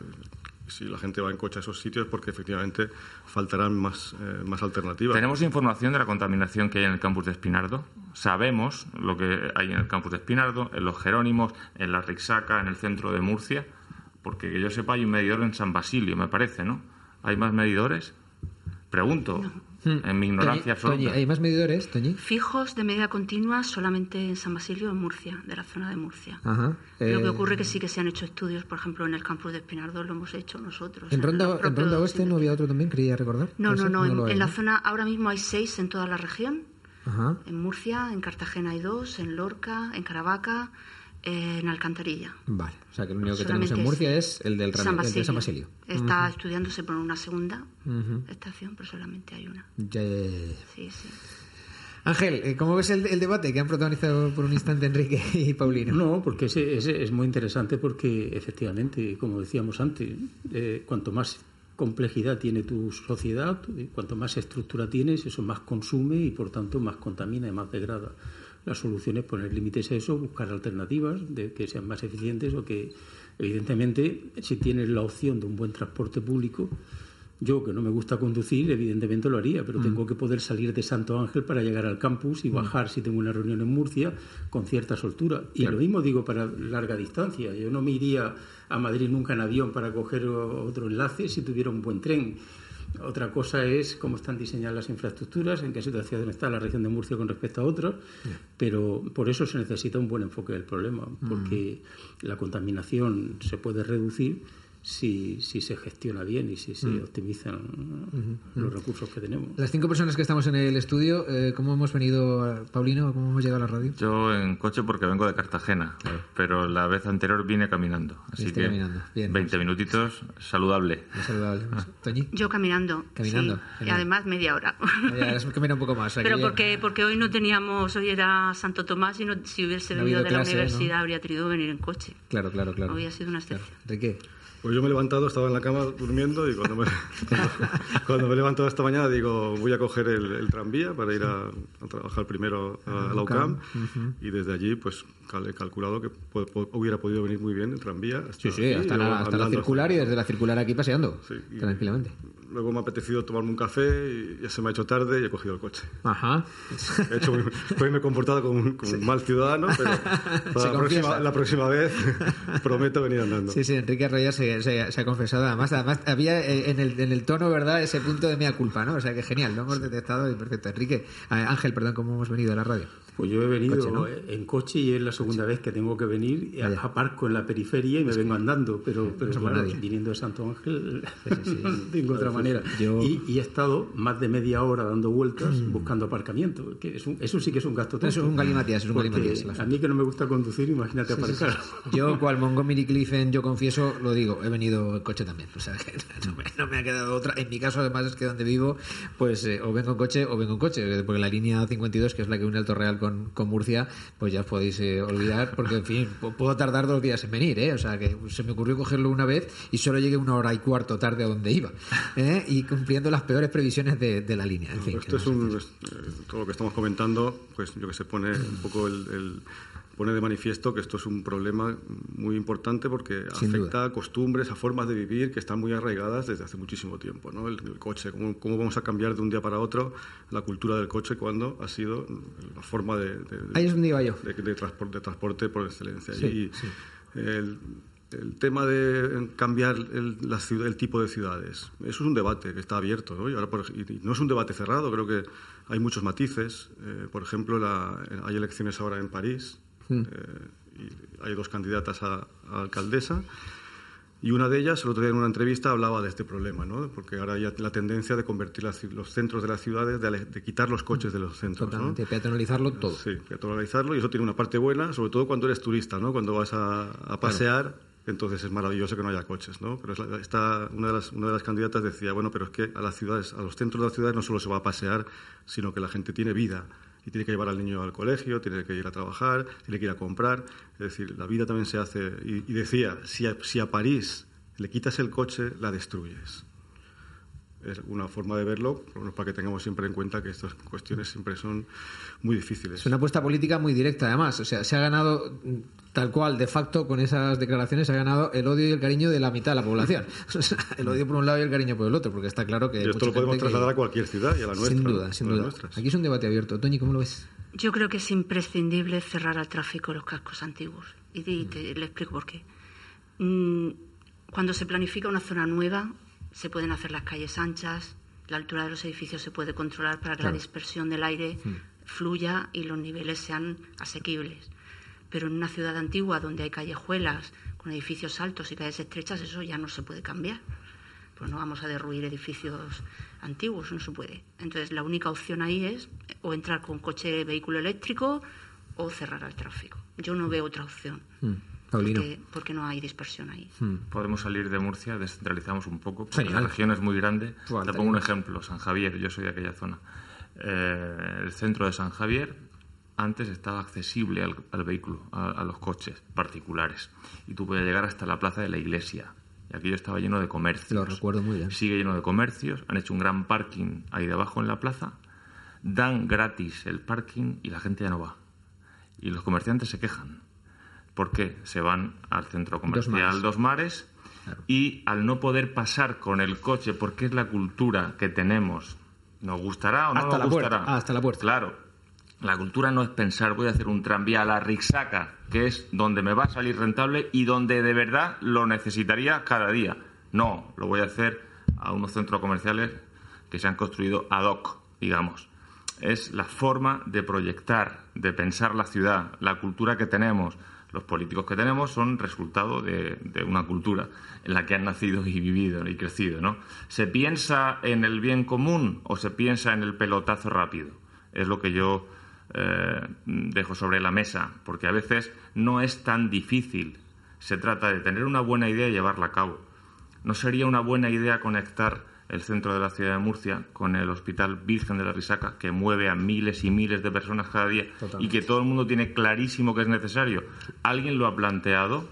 Si la gente va en coche a esos sitios, porque efectivamente faltarán más, eh, más alternativas. Tenemos información de la contaminación que hay en el campus de Espinardo. Sabemos lo que hay en el campus de Espinardo, en los Jerónimos, en la Rixaca, en el centro de Murcia, porque que yo sepa hay un medidor en San Basilio, me parece, ¿no? ¿Hay más medidores? Pregunto, en mi ignorancia absoluta. ¿Hay más medidores, Toñi? Fijos de medida continua solamente en San Basilio, en Murcia, de la zona de Murcia. Lo que eh, ocurre que sí que se han hecho estudios, por ejemplo, en el campus de Espinardo lo hemos hecho nosotros. ¿En, Ronda, en Ronda Oeste no había otro también, quería recordar? No, no, no, en, la zona ahora mismo hay seis en toda la región. En Murcia, en Cartagena hay dos, en Lorca, en Caravaca, en Alcantarilla. Vale, o sea que lo único que tenemos en Murcia es el del San Basilio. de San Basilio. Está estudiándose por una segunda estación, pero solamente hay una. Sí, sí. Ángel, eh, ¿cómo ves el, debate que han protagonizado por un instante Enrique y Paulino? No, porque ese, es muy interesante porque efectivamente, como decíamos antes, eh, cuanto más complejidad tiene tu sociedad, cuanto más estructura tienes, eso más consume y por tanto más contamina y más degrada. La solución es poner límites a eso, buscar alternativas de que sean más eficientes o que, evidentemente, si tienes la opción de un buen transporte público, yo que no me gusta conducir, evidentemente lo haría, pero mm. tengo que poder salir de Santo Ángel para llegar al campus y mm. bajar si tengo una reunión en Murcia con cierta soltura. Y lo mismo digo para larga distancia. Yo no me iría a Madrid nunca en avión para coger otro enlace si tuviera un buen tren. Otra cosa es cómo están diseñadas las infraestructuras, en qué situación está la región de Murcia con respecto a otros, pero por eso se necesita un buen enfoque del problema, porque mm. la contaminación se puede reducir si, si se gestiona bien y si se mm. optimizan los recursos que tenemos. Las cinco personas que estamos en el estudio, eh, ¿cómo hemos venido, Paulino? ¿Cómo hemos llegado a la radio? Yo en coche porque vengo de Cartagena, pero la vez anterior vine caminando. Así que caminando. 20 minutitos, saludable. saludable. Ah. Yo caminando. Caminando. Y además media hora. Ya, un poco más. Pero porque, porque hoy no teníamos, hoy era Santo Tomás y no, si hubiese venido de la universidad habría tenido que venir en coche. Claro, claro, claro. Hoy ha sido una excepción. ¿De qué? Pues yo me he levantado, estaba en la cama durmiendo y cuando me, cuando, me he levantado esta mañana digo, voy a coger el, tranvía para ir a, trabajar primero a, la UCAM y desde allí pues he calculado que hubiera podido venir muy bien el tranvía. sí, sí, hasta, la, circular y desde la circular aquí paseando, tranquilamente luego me ha apetecido tomarme un café y ya se me ha hecho tarde y he cogido el coche. Ajá. He hecho, pues me he comportado como un, mal ciudadano, pero la, próxima, vez prometo venir andando. Sí, sí, Enrique Arroyo se, se, ha confesado. Además, además había eh, en el, en el tono, ¿verdad?, ese punto de mea culpa, ¿no? O sea, que genial, lo hemos detectado y perfecto. Enrique, Ángel, perdón, ¿cómo hemos venido a la radio? Pues yo he venido en coche y es la segunda vez que tengo que venir. Aparco en la periferia y me vengo andando, pero, pero viniendo de Santo Ángel no tengo otra manera. Y, he estado más de media hora dando vueltas buscando aparcamiento. Que eso sí que es un gasto Eso es un galimatías, es un galimatías. A mí que no me gusta conducir, imagínate aparcar. Yo, cual Montgomery Cliffen, yo confieso, lo digo, he venido en coche también. O sea, no me, ha quedado otra. En mi caso, además, es que donde vivo, pues eh, o vengo en coche o vengo en coche. Porque la línea 52, que es la que une Alto Real con, Murcia, pues ya os podéis eh, olvidar, porque en fin, puedo tardar dos días en venir, ¿eh? O sea, que se me ocurrió cogerlo una vez y solo llegué una hora y cuarto tarde a donde iba, ¿eh? y cumpliendo las peores previsiones de, la línea. En fin, esto es un, todo lo que estamos comentando, pues yo que se pone un poco el pone de manifiesto que esto es un problema muy importante porque afecta a costumbres, a formas de vivir que están muy arraigadas desde hace muchísimo tiempo. ¿no? El, coche, ¿cómo, ¿cómo, vamos a cambiar de un día para otro la cultura del coche cuando ha sido la forma de, Ahí es donde iba yo. de, transporte, de transporte por excelencia? y el, el, tema de cambiar el, la ciudad, el, tipo de ciudades, eso es un debate que está abierto. ¿no? Y ahora no es un debate cerrado, creo que hay muchos matices. Eh, por ejemplo, la, hay elecciones ahora en París Mm. Eh, y hay dos candidatas a, alcaldesa. Y una de ellas, el otro día en una entrevista, hablaba de este problema, ¿no? porque ahora hay la tendencia de convertir los centros de las ciudades, de, quitar los coches de los centros. Totalmente, peatonalizarlo todo. Sí, peatonalizarlo, y eso tiene una parte buena, sobre todo cuando eres turista, ¿no? cuando vas a, pasear, entonces es maravilloso que no haya coches. ¿no? Pero está, una, de las, una de las candidatas decía, bueno, pero es que a las ciudades, a los centros de las ciudades no solo se va a pasear, sino que la gente tiene vida y tiene que llevar al niño al colegio, tiene que ir a trabajar, tiene que ir a comprar. Es decir, la vida también se hace. Y, decía, si a, si a París le quitas el coche, la destruyes es una forma de verlo, para que tengamos siempre en cuenta que estas cuestiones siempre son muy difíciles. Es una apuesta política muy directa, además. O sea, se ha ganado tal cual, de facto, con esas declaraciones, se ha ganado el odio y el cariño de la mitad de la población. el odio por un lado y el cariño por el otro, porque está claro que. Y esto lo podemos trasladar a cualquier ciudad y a la nuestra. Sin duda, sin duda. Aquí es un debate abierto. Toñi, ¿cómo lo ves? Yo creo que es imprescindible cerrar al tráfico los cascos antiguos. Y, te, le explico por qué. Mm, cuando se planifica una zona nueva, se pueden hacer las calles anchas, la altura de los edificios se puede controlar para que la dispersión del aire fluya y los niveles sean asequibles. Pero en una ciudad antigua donde hay callejuelas con edificios altos y calles estrechas, eso ya no se puede cambiar. Pues no vamos a derruir edificios antiguos, no se puede. Entonces la única opción ahí es o entrar con coche vehículo eléctrico o cerrar el tráfico. Yo no veo otra opción. Mm. Porque, no hay dispersión ahí. Hmm. Podemos salir de Murcia, descentralizamos un poco, porque la región es muy grande. Te pongo un ejemplo, San Javier, yo soy de aquella zona. Eh, el centro de San Javier antes estaba accesible al, vehículo, a, los coches particulares. Y tú podías llegar hasta la plaza de la iglesia. Y aquello estaba lleno de comercios. Lo recuerdo muy bien. Sigue lleno de comercios. Han hecho un gran parking ahí debajo en la plaza. Dan gratis el parking y la gente ya no va. Y los comerciantes se quejan porque se van al centro comercial Dos Mares, y al no poder pasar con el coche, porque es la cultura que tenemos, nos gustará o no nos gustará. hasta la puerta. Claro, la cultura no es pensar voy a hacer un tranvía a la Rixaca, que es donde me va a salir rentable y donde de verdad lo necesitaría cada día. No, lo voy a hacer a unos centros comerciales que se han construido ad hoc, digamos. Es la forma de proyectar, de pensar la ciudad, la cultura que tenemos, los políticos que tenemos son resultado de, una cultura en la que han nacido y vivido y crecido, ¿no? ¿Se piensa en el bien común o se piensa en el pelotazo rápido? Es lo que yo eh, dejo sobre la mesa, porque a veces no es tan difícil. Se trata de tener una buena idea y llevarla a cabo. ¿No sería una buena idea conectar el centro de la ciudad de Murcia con el Hospital Virgen de la Risaca, que mueve a miles y miles de personas cada día y que todo el mundo tiene clarísimo que es necesario. ¿Alguien lo ha planteado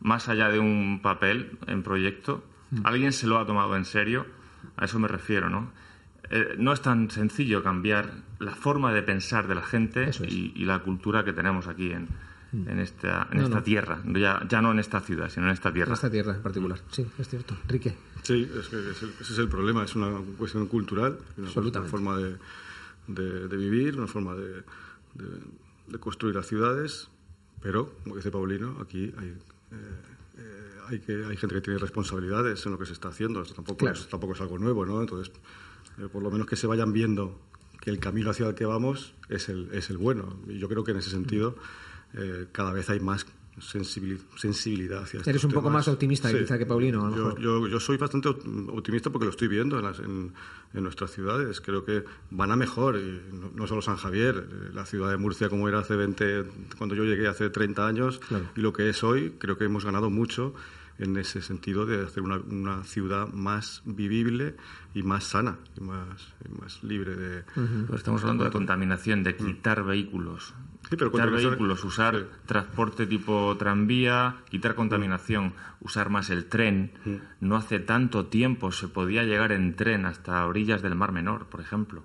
más allá de un papel en proyecto? Mm. ¿Alguien se lo ha tomado en serio? A eso me refiero, ¿no? Eh, no es tan sencillo cambiar la forma de pensar de la gente y, la cultura que tenemos aquí en. En esta, en esta tierra, ya, ya no en esta ciudad, sino en esta tierra. En esta tierra en particular, sí, es cierto. Enrique. Sí, es que ese es el problema, es una cuestión cultural, una forma de, de, vivir, una forma de, de, construir las ciudades, pero, como dice Paulino, aquí hay... Eh, hay, que, hay gente que tiene responsabilidades en lo que se está haciendo. Esto tampoco, es, tampoco es algo nuevo, ¿no? Entonces, eh, por lo menos que se vayan viendo que el camino hacia el que vamos es el, es el bueno. Y yo creo que en ese sentido eh, cada vez hay más sensibilidad hacia Eres un poco más optimista quizá que Paulino. Yo, yo, soy bastante optimista porque lo estoy viendo en, las, en, nuestras ciudades. Creo que van a mejor, y no, solo San Javier, eh, la ciudad de Murcia como era hace 20, cuando yo llegué hace 30 años, y lo que es hoy, creo que hemos ganado mucho en ese sentido de hacer una, una ciudad más vivible y más sana y más, más libre de... Pues estamos hablando de contaminación, de quitar vehículos. quitar vehículos, usar transporte tipo tranvía, quitar contaminación, usar más el tren. No hace tanto tiempo se podía llegar en tren hasta orillas del Mar Menor, por ejemplo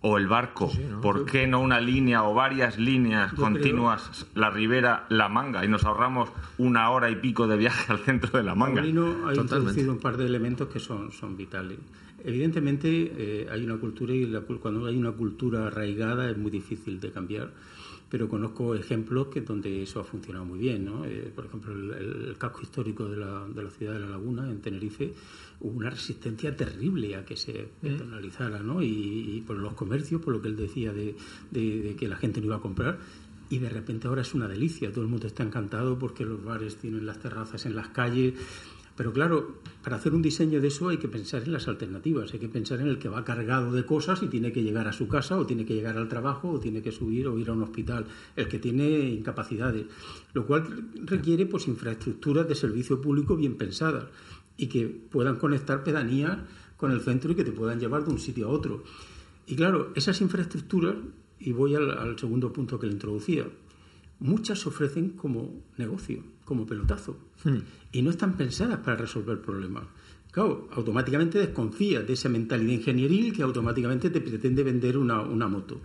o el barco. ¿Por qué no una línea o varias líneas continuas, la ribera, la manga, y nos ahorramos una hora y pico de viaje al centro de la manga? ha introducido un par de elementos que son, son vitales. Evidentemente eh, hay una cultura y cuando hay una cultura arraigada es muy difícil de cambiar pero conozco ejemplos que donde eso ha funcionado muy bien. ¿no? Eh, por ejemplo, el, casco histórico de la, de la, ciudad de La Laguna, en Tenerife, hubo una resistencia terrible a que se penalizara, ¿no? Y, por los comercios, por lo que él decía de, de, que la gente no iba a comprar. Y de repente ahora es una delicia, todo el mundo está encantado porque los bares tienen las terrazas en las calles, pero claro, para hacer un diseño de eso hay que pensar en las alternativas, hay que pensar en el que va cargado de cosas y tiene que llegar a su casa o tiene que llegar al trabajo o tiene que subir o ir a un hospital, el que tiene incapacidades, lo cual requiere pues infraestructuras de servicio público bien pensadas y que puedan conectar pedanías con el centro y que te puedan llevar de un sitio a otro. Y claro, esas infraestructuras, y voy al, al segundo punto que le introducía, muchas se ofrecen como negocio, como pelotazo, hmm. y no están pensadas para resolver problemas. Claro, automáticamente desconfías de esa mentalidad ingenieril que automáticamente te pretende vender una, una moto.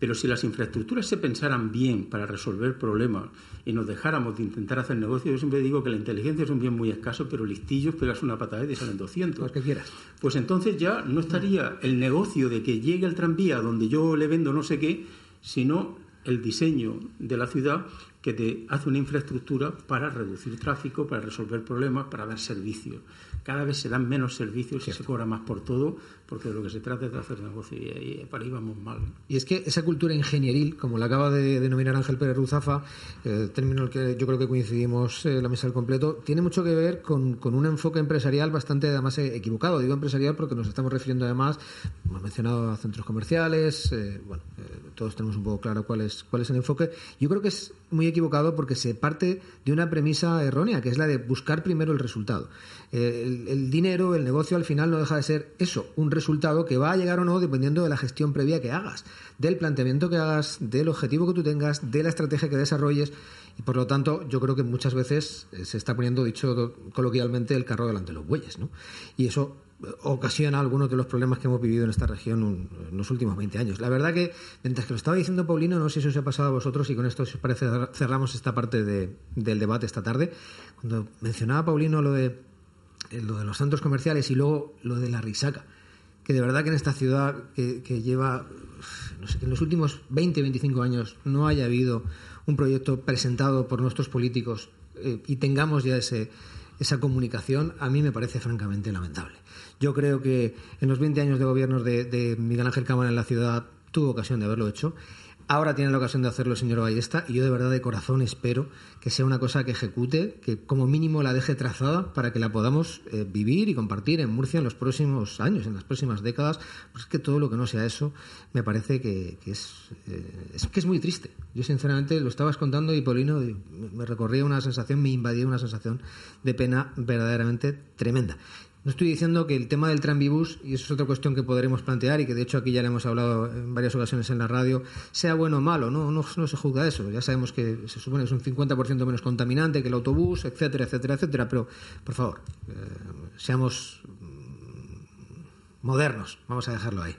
Pero si las infraestructuras se pensaran bien para resolver problemas y nos dejáramos de intentar hacer negocios, yo siempre digo que la inteligencia es un bien muy escaso, pero listillos pegas una patada y te salen 200. Lo que quieras. Pues entonces ya no estaría el negocio de que llegue el tranvía donde yo le vendo no sé qué, sino el diseño de la ciudad que te hace una infraestructura para reducir tráfico, para resolver problemas, para dar servicios. Cada vez se dan menos servicios y se cobra más por todo, porque de lo que se trata es de hacer negocio y, para ahí vamos mal. Y es que esa cultura ingenieril, como la acaba de denominar Ángel Pérez Ruzafa, eh, término en el que yo creo que coincidimos eh, la mesa del completo, tiene mucho que ver con, un enfoque empresarial bastante además equivocado. Digo empresarial porque nos estamos refiriendo además, hemos mencionado a centros comerciales, eh, bueno, todos tenemos un poco claro cuál es, cuál es el enfoque. Yo creo que es muy equivocado porque se parte de una premisa errónea, que es la de buscar primero el resultado. Eh, el, dinero, el negocio al final no deja de ser eso, un resultado que va a llegar o no dependiendo de la gestión previa que hagas, del planteamiento que hagas, del objetivo que tú tengas, de la estrategia que desarrolles. Y por lo tanto, yo creo que muchas veces eh, se está poniendo, dicho coloquialmente, el carro delante de los bueyes. ¿no? Y eso ocasiona algunos de los problemas que hemos vivido en esta región en los últimos 20 años. La verdad que, mientras que lo estaba diciendo Paulino, no sé si os ha pasado a vosotros y con esto, si os parece, cerramos esta parte del debate esta tarde. Cuando mencionaba Paulino lo de, eh, lo de los centros comerciales y luego lo de la risaca, que de verdad que en esta ciudad que, lleva, no sé, en los últimos 20, 25 años no haya habido un proyecto presentado por nuestros políticos eh, y tengamos ya ese, esa comunicación, a mí me parece francamente lamentable. Yo creo que en los 20 años de gobierno de, Miguel Ángel Cámara en la ciudad tuvo ocasión de haberlo hecho. Ahora tiene la ocasión de hacerlo el señor Ballesta y yo de verdad de corazón espero que sea una cosa que ejecute, que como mínimo la deje trazada para que la podamos eh, vivir y compartir en Murcia en los próximos años, en las próximas décadas. Pues es que todo lo que no sea eso me parece que, es, eh, es, que es muy triste. Yo sinceramente lo estabas contando y Polino me recorría una sensación, me invadía una sensación de pena verdaderamente tremenda. No estoy diciendo que el tema del tranvibus, y eso es otra cuestión que podremos plantear y que de hecho aquí ya le hemos hablado en varias ocasiones en la radio, sea bueno o malo, no, no, se juzga eso. Ya sabemos que se supone que es un 50% menos contaminante que el autobús, etcétera, etcétera, etcétera, pero por favor, eh, seamos mm, modernos, vamos a dejarlo ahí.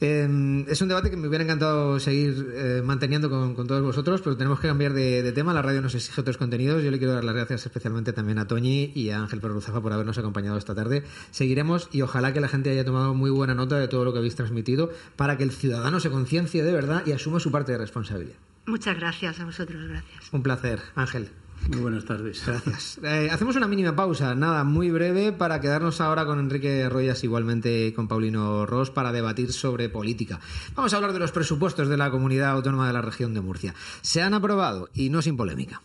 Em, es un debate que me hubiera encantado seguir eh, manteniendo con, todos vosotros, pero tenemos que cambiar de, tema. La radio nos exige otros contenidos. Yo le quiero dar las gracias especialmente también a Toñi y a Ángel Perruzafa por habernos acompañado esta tarde. Seguiremos y ojalá que la gente haya tomado muy buena nota de todo lo que habéis transmitido para que el ciudadano se conciencie de verdad y asuma su parte de responsabilidad. Muchas gracias a vosotros, gracias. Un placer, Ángel. Muy buenas tardes. Gracias. Eh, hacemos una mínima pausa, nada, muy breve, para quedarnos ahora con Enrique Royas, igualmente con Paulino Ross, para debatir sobre política. Vamos a hablar de los presupuestos de la comunidad autónoma de la región de Murcia. Se han aprobado y no sin polémica.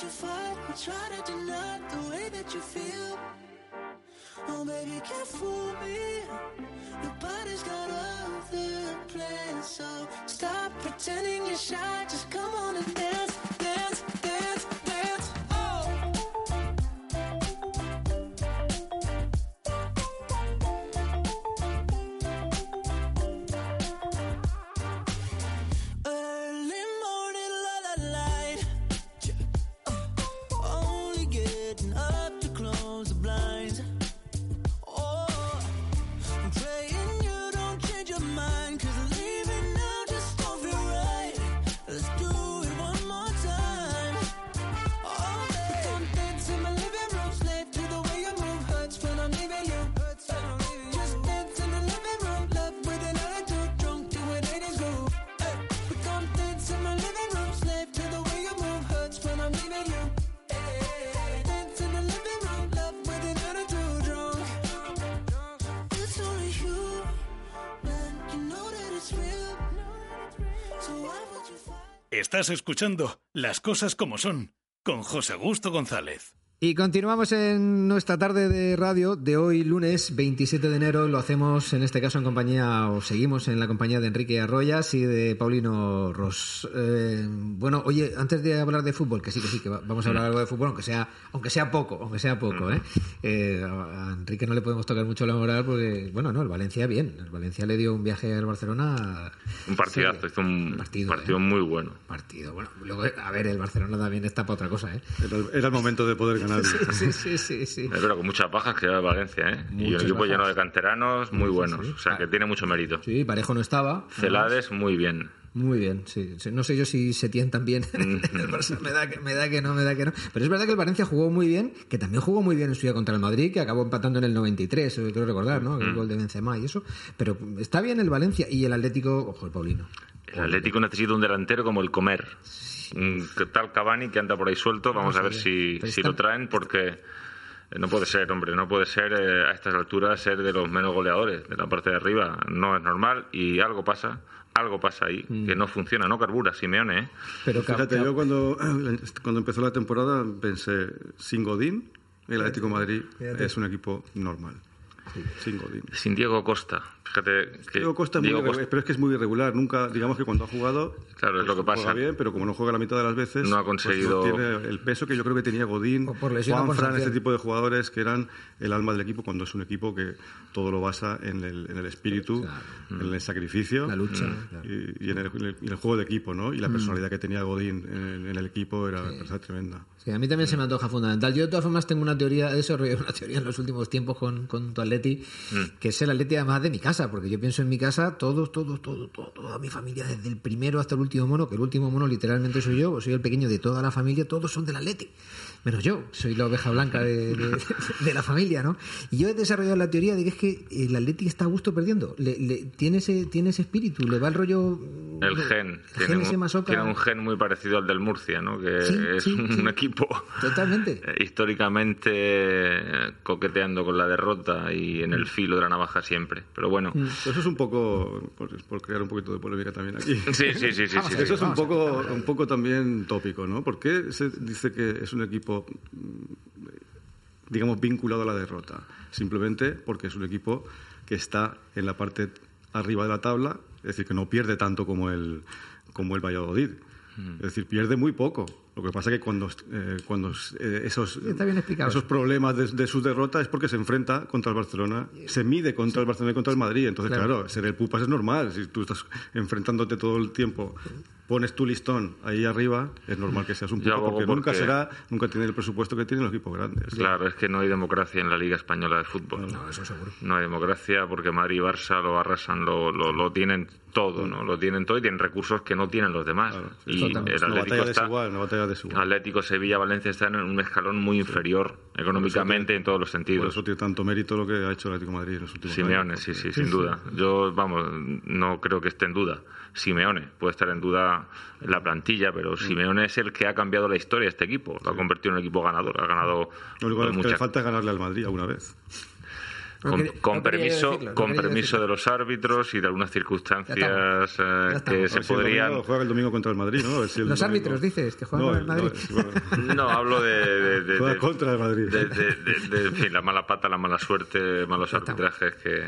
that you fight, we try to deny the way that you feel. Oh, baby, can't fool me. Nobody's got other plans, so stop pretending you're shy. Just come on and. Estás escuchando Las Cosas como Son con José Augusto González. Y continuamos en nuestra tarde de radio de hoy, lunes 27 de enero. Lo hacemos en este caso en compañía, o seguimos en la compañía de Enrique Arroyas y de Paulino Ross. Eh, bueno, oye, antes de hablar de fútbol, que sí, que sí, que vamos a hablar algo de fútbol, aunque sea, aunque sea poco, aunque sea poco, ¿eh? eh a Enrique no le podemos tocar mucho la moral porque, bueno, no, el Valencia bien. El Valencia le dio un viaje al Barcelona. Un partidazo, hizo un partido, partido ¿eh? muy bueno. Partido, bueno. Luego, a ver, el Barcelona también está para otra cosa, ¿eh? Era, el momento de poder ganar Sí, sí, sí, sí. Pero con muchas bajas que lleva Valencia, ¿eh? y un equipo lleno de canteranos muy buenos. O sea, que tiene mucho mérito. Sí, Parejo no estaba. Celades, muy bien. Muy bien, sí. No sé yo si se tienen también el Me da, que, me da que no, me da que no. Pero es verdad que el Valencia jugó muy bien, que también jugó muy bien en su día contra el Madrid, que acabó empatando en el 93, quiero recordar, ¿no? El gol de Benzema y eso. Pero está bien el Valencia y el Atlético, ojo, el Paulino. El Atlético necesita un delantero como el Comer un tal Cavani que anda por ahí suelto. Vamos a ver si, si lo traen porque eh, no puede ser, hombre, no puede ser eh, a estas alturas ser de los menos goleadores de la parte de arriba. No es normal y algo pasa. Algo pasa ahí mm. que no funciona, no carbura, Simeone. ¿eh? Pero Fíjate, yo cuando, cuando empezó la temporada pensé, sin Godín, el Atlético Madrid es un equipo normal. Sin Diego Costa. Fíjate que Diego Costa, pero es que es muy irregular. Nunca, digamos que cuando ha jugado. Claro, es lo que pasa. Juega bien, pero como no juega la mitad de las veces. No ha pues conseguido. tiene el peso que yo creo que tenía Godín, Juan Fran, ese tipo de jugadores que eran el alma del equipo cuando es un equipo que todo lo basa en el, en el espíritu, en el sacrificio. La lucha. Y, en, el, juego de equipo, ¿no? Y la mm. personalidad que tenía Godín en, el equipo era tremenda. Sí, a mí también se me antoja fundamental. Yo de todas formas tengo una teoría, he desarrollado una teoría en los últimos tiempos con, con tu Atleti, mm. que es el Atleti además de mi casa, porque yo pienso en mi casa, todos, todos, todos, toda mi familia, desde el primero hasta el último mono, que el último mono literalmente soy yo, soy el pequeño de toda la familia, todos son del Atleti menos yo, soy la oveja blanca de, la familia, ¿no? Y yo he desarrollado la teoría de que es que el Atlético está a gusto perdiendo, le, tiene, ese, tiene ese espíritu, le va el rollo... El gen, tiene, un, gen muy parecido al del Murcia, ¿no? Que es un, equipo totalmente eh, históricamente eh, coqueteando con la derrota y en el filo de la navaja siempre, pero bueno... Mm. Eso es un poco, por, crear un poquito de polémica también aquí. Sí, sí, sí, sí. Eso es un poco, un poco también tópico, ¿no? ¿Por qué se dice que es un equipo digamos, vinculado a la derrota. Simplemente porque es un equipo que está en la parte arriba de la tabla, es decir, que no pierde tanto como el, como el Valladolid. Mm. Es decir, pierde muy poco. Lo que pasa es que cuando, eh, cuando eh, esos, esos problemas de, su derrota es porque se enfrenta contra el Barcelona, se mide contra el Barcelona y contra el Madrid. Entonces, claro, ser el Pupas es normal. Si tú estás enfrentándote todo el tiempo pones tu listón ahí arriba, es normal que seas un poco, porque, nunca será, nunca tiene el presupuesto que tienen los equipos grandes. Claro, es que no hay democracia en la Liga Española de Fútbol. No, eso seguro. No hay democracia porque Madrid y Barça lo arrasan, lo, lo, tienen todo, ¿no? Lo tienen todo y tienen recursos que no tienen los demás. y el Atlético está, Atlético, Sevilla, Valencia están en un escalón muy inferior económicamente en todos los sentidos. Por eso tiene tanto mérito lo que ha hecho el Atlético Madrid en los últimos Simeone, años. sí, sí, sin duda. Yo, vamos, no creo que esté en duda. Simeone. Puede estar en duda la plantilla, pero Simeone es el que ha cambiado la historia de este equipo. Lo ha convertido en un equipo ganador. Ha ganado. Lo único que le falta es ganarle al Madrid alguna vez. Con, permiso, con permiso de los árbitros y de algunas circunstancias eh, que se podrían. juega el domingo contra el Madrid, ¿no? los árbitros dices que juegan contra el Madrid. No, hablo de, de, juega contra el Madrid. De, la mala pata, la mala suerte, malos arbitrajes que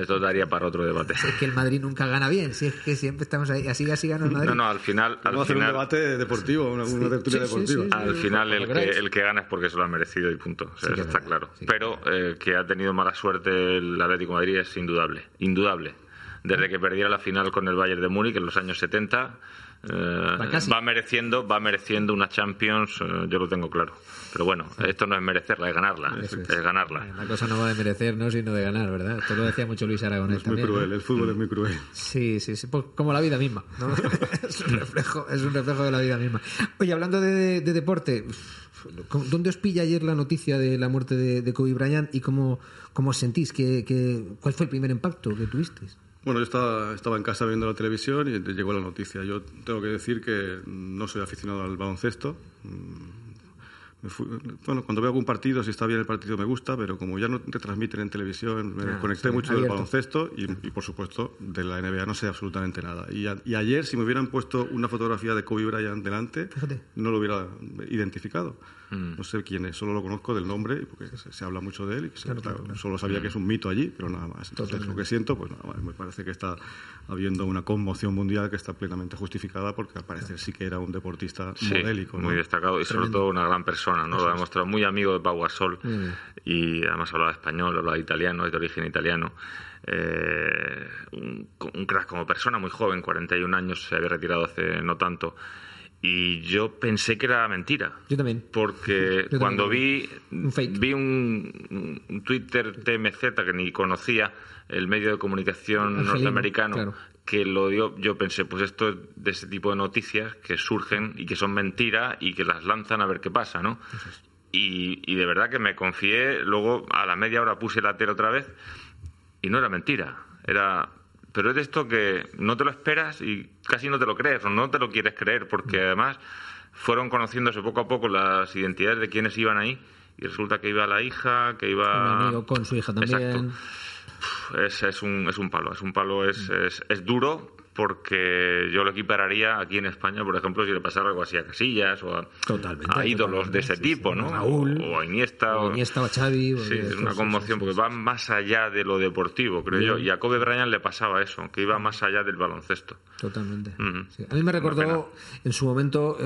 esto daría para otro debate. es que el Madrid nunca gana bien, si es que siempre estamos ahí, así así gana el Madrid. No, no, al final, al Vamos final a hacer un debate deportivo, una, tertulia deportiva. al final el que, el que gana es porque se lo ha merecido y punto. eso está claro. Pero eh, que ha tenido tenido mala suerte el Atlético de Madrid es indudable, indudable. Desde que perdiera la final con el Bayern de Múnich en los años 70, eh, va mereciendo va mereciendo una Champions, eh, yo lo tengo claro. Pero bueno, esto no es merecerla, es ganarla. Es, ganarla. La cosa no va de merecer, ¿no? sino de ganar, ¿verdad? Esto lo decía mucho Luis Aragonés. Es muy cruel, el fútbol es muy cruel. Sí, sí, sí, pues como la vida misma. es, un reflejo, es un reflejo de la vida misma. Oye, hablando de deporte, ¿Dónde os pilla ayer la noticia de la muerte de, Kobe Bryant y cómo, cómo os sentís? ¿Qué, cuál fue el primer impacto que tuvisteis? Bueno, yo estaba, estaba en casa viendo la televisión y llegó la noticia. Yo tengo que decir que no soy aficionado al baloncesto bueno, cuando veo algún partido, si está bien el partido me gusta, pero como ya no te transmiten en televisión, me desconecté mucho del baloncesto y, por supuesto, de la NBA no sé absolutamente nada. Y, ayer, si me hubieran puesto una fotografía de Kobe Bryant delante, no lo hubiera identificado. Mm. No sé quién es, solo lo conozco del nombre, porque se, habla mucho de él y solo sabía que es un mito allí, pero nada más. Entonces, lo que siento, pues nada más, me parece que está habiendo una conmoción mundial que está plenamente justificada porque al parecer sí que era un deportista modélico. Muy destacado y sobre todo una gran persona, ¿no? Lo ha demostrado muy amigo de Pau Gasol y además hablaba español, hablaba italiano, es de origen italiano. Eh, un, un, crack como persona, muy joven, 41 años, se había retirado hace no tanto. Y yo pensé que era mentira. Yo también. Porque cuando vi un, vi un, Twitter TMZ que ni conocía, el medio de comunicación norteamericano, que lo dio, yo pensé, pues esto es de ese tipo de noticias que surgen y que son mentiras y que las lanzan a ver qué pasa, ¿no? Y, y de verdad que me confié, luego a la media hora puse la tele otra vez y no era mentira. Era pero es de esto que no te lo esperas y casi no te lo crees o no te lo quieres creer porque mm. además fueron conociéndose poco a poco las identidades de quienes iban ahí y resulta que iba la hija, que iba... con su hija también. Exacto. Es, es, un, es un palo, es un palo, es, mm. es, es duro, porque yo lo equipararía aquí en España, por ejemplo, si le pasara algo así a Casillas o a, ídolos de ese tipo, ¿no? o, a Iniesta. O, Iniesta o a Xavi. Sí, es una conmoción porque va más allá de lo deportivo, creo yo. Y a Kobe Bryant le pasaba eso, que iba más allá del baloncesto. Totalmente. A mí me recordó en su momento,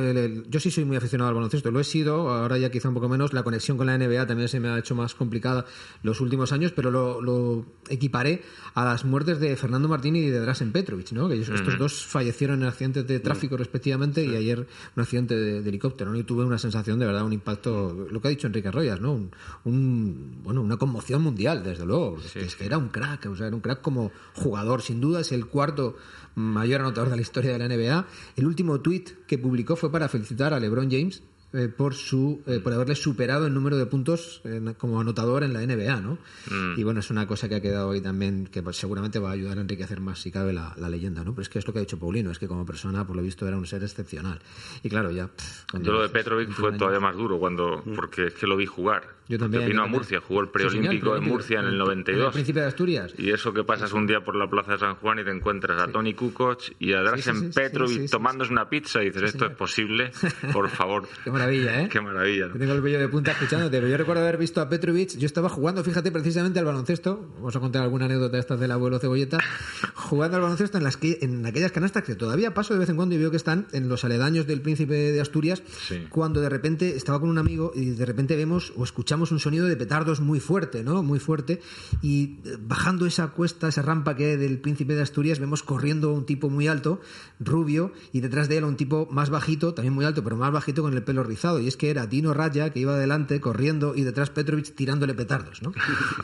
yo sí soy muy aficionado al baloncesto, lo he sido, ahora ya quizá un poco menos, la conexión con la NBA también se me ha hecho más complicada los últimos años, pero lo, equiparé a las muertes de Fernando Martín y de Drasen Petrovic, ¿no? Que estos dos fallecieron en accidentes de tráfico respectivamente y ayer un accidente de, helicóptero. ¿no? Y tuve una sensación de verdad, un impacto, lo que ha dicho Enrique Arroyas, ¿no? Un, bueno, una conmoción mundial, desde luego. es que era un crack, o sea, era un crack como jugador. Sin duda es el cuarto mayor anotador de la historia de la NBA. El último tuit que publicó fue para felicitar a LeBron James eh, por su eh, por haberle superado el número de puntos como anotador en la NBA, ¿no? Mm. Y bueno, es una cosa que ha quedado ahí también que pues, seguramente va a ayudar a enriquecer más si cabe la, leyenda, ¿no? Pero es que es lo que ha dicho Paulino, es que como persona por lo visto era un ser excepcional. Y claro, ya Yo lo de Petrovic fue todavía más duro cuando mm. porque es que lo vi jugar. Yo también. vino a Murcia, jugó el preolímpico en Murcia en el 92. En el Príncipe de Asturias. Y eso que pasas un día por la Plaza de San Juan y te encuentras a Tony Kukoc y a Drasen Petrovic tomándose una pizza y dices, ¿esto es posible? Por favor. Qué maravilla, ¿eh? Qué maravilla. Tengo el vello de punta escuchándote. Pero yo recuerdo haber visto a Petrovic. Yo estaba jugando, fíjate, precisamente al baloncesto. Vamos a contar alguna anécdota de estas del abuelo Cebolleta. jugando al baloncesto en, las que, en aquellas canastas que todavía paso de vez en cuando y veo que están en los aledaños del Príncipe de Asturias. Cuando de repente estaba con un amigo y de repente vemos o escuchamos un sonido de petardos muy fuerte, ¿no? Muy fuerte. Y eh, bajando esa cuesta, esa rampa que hay del Príncipe de Asturias, vemos corriendo un tipo muy alto, rubio, y detrás de él un tipo más bajito, también muy alto, pero más bajito con el pelo Y es que era Dino Raya, que iba adelante corriendo, y detrás Petrovic tirándole petardos, ¿no?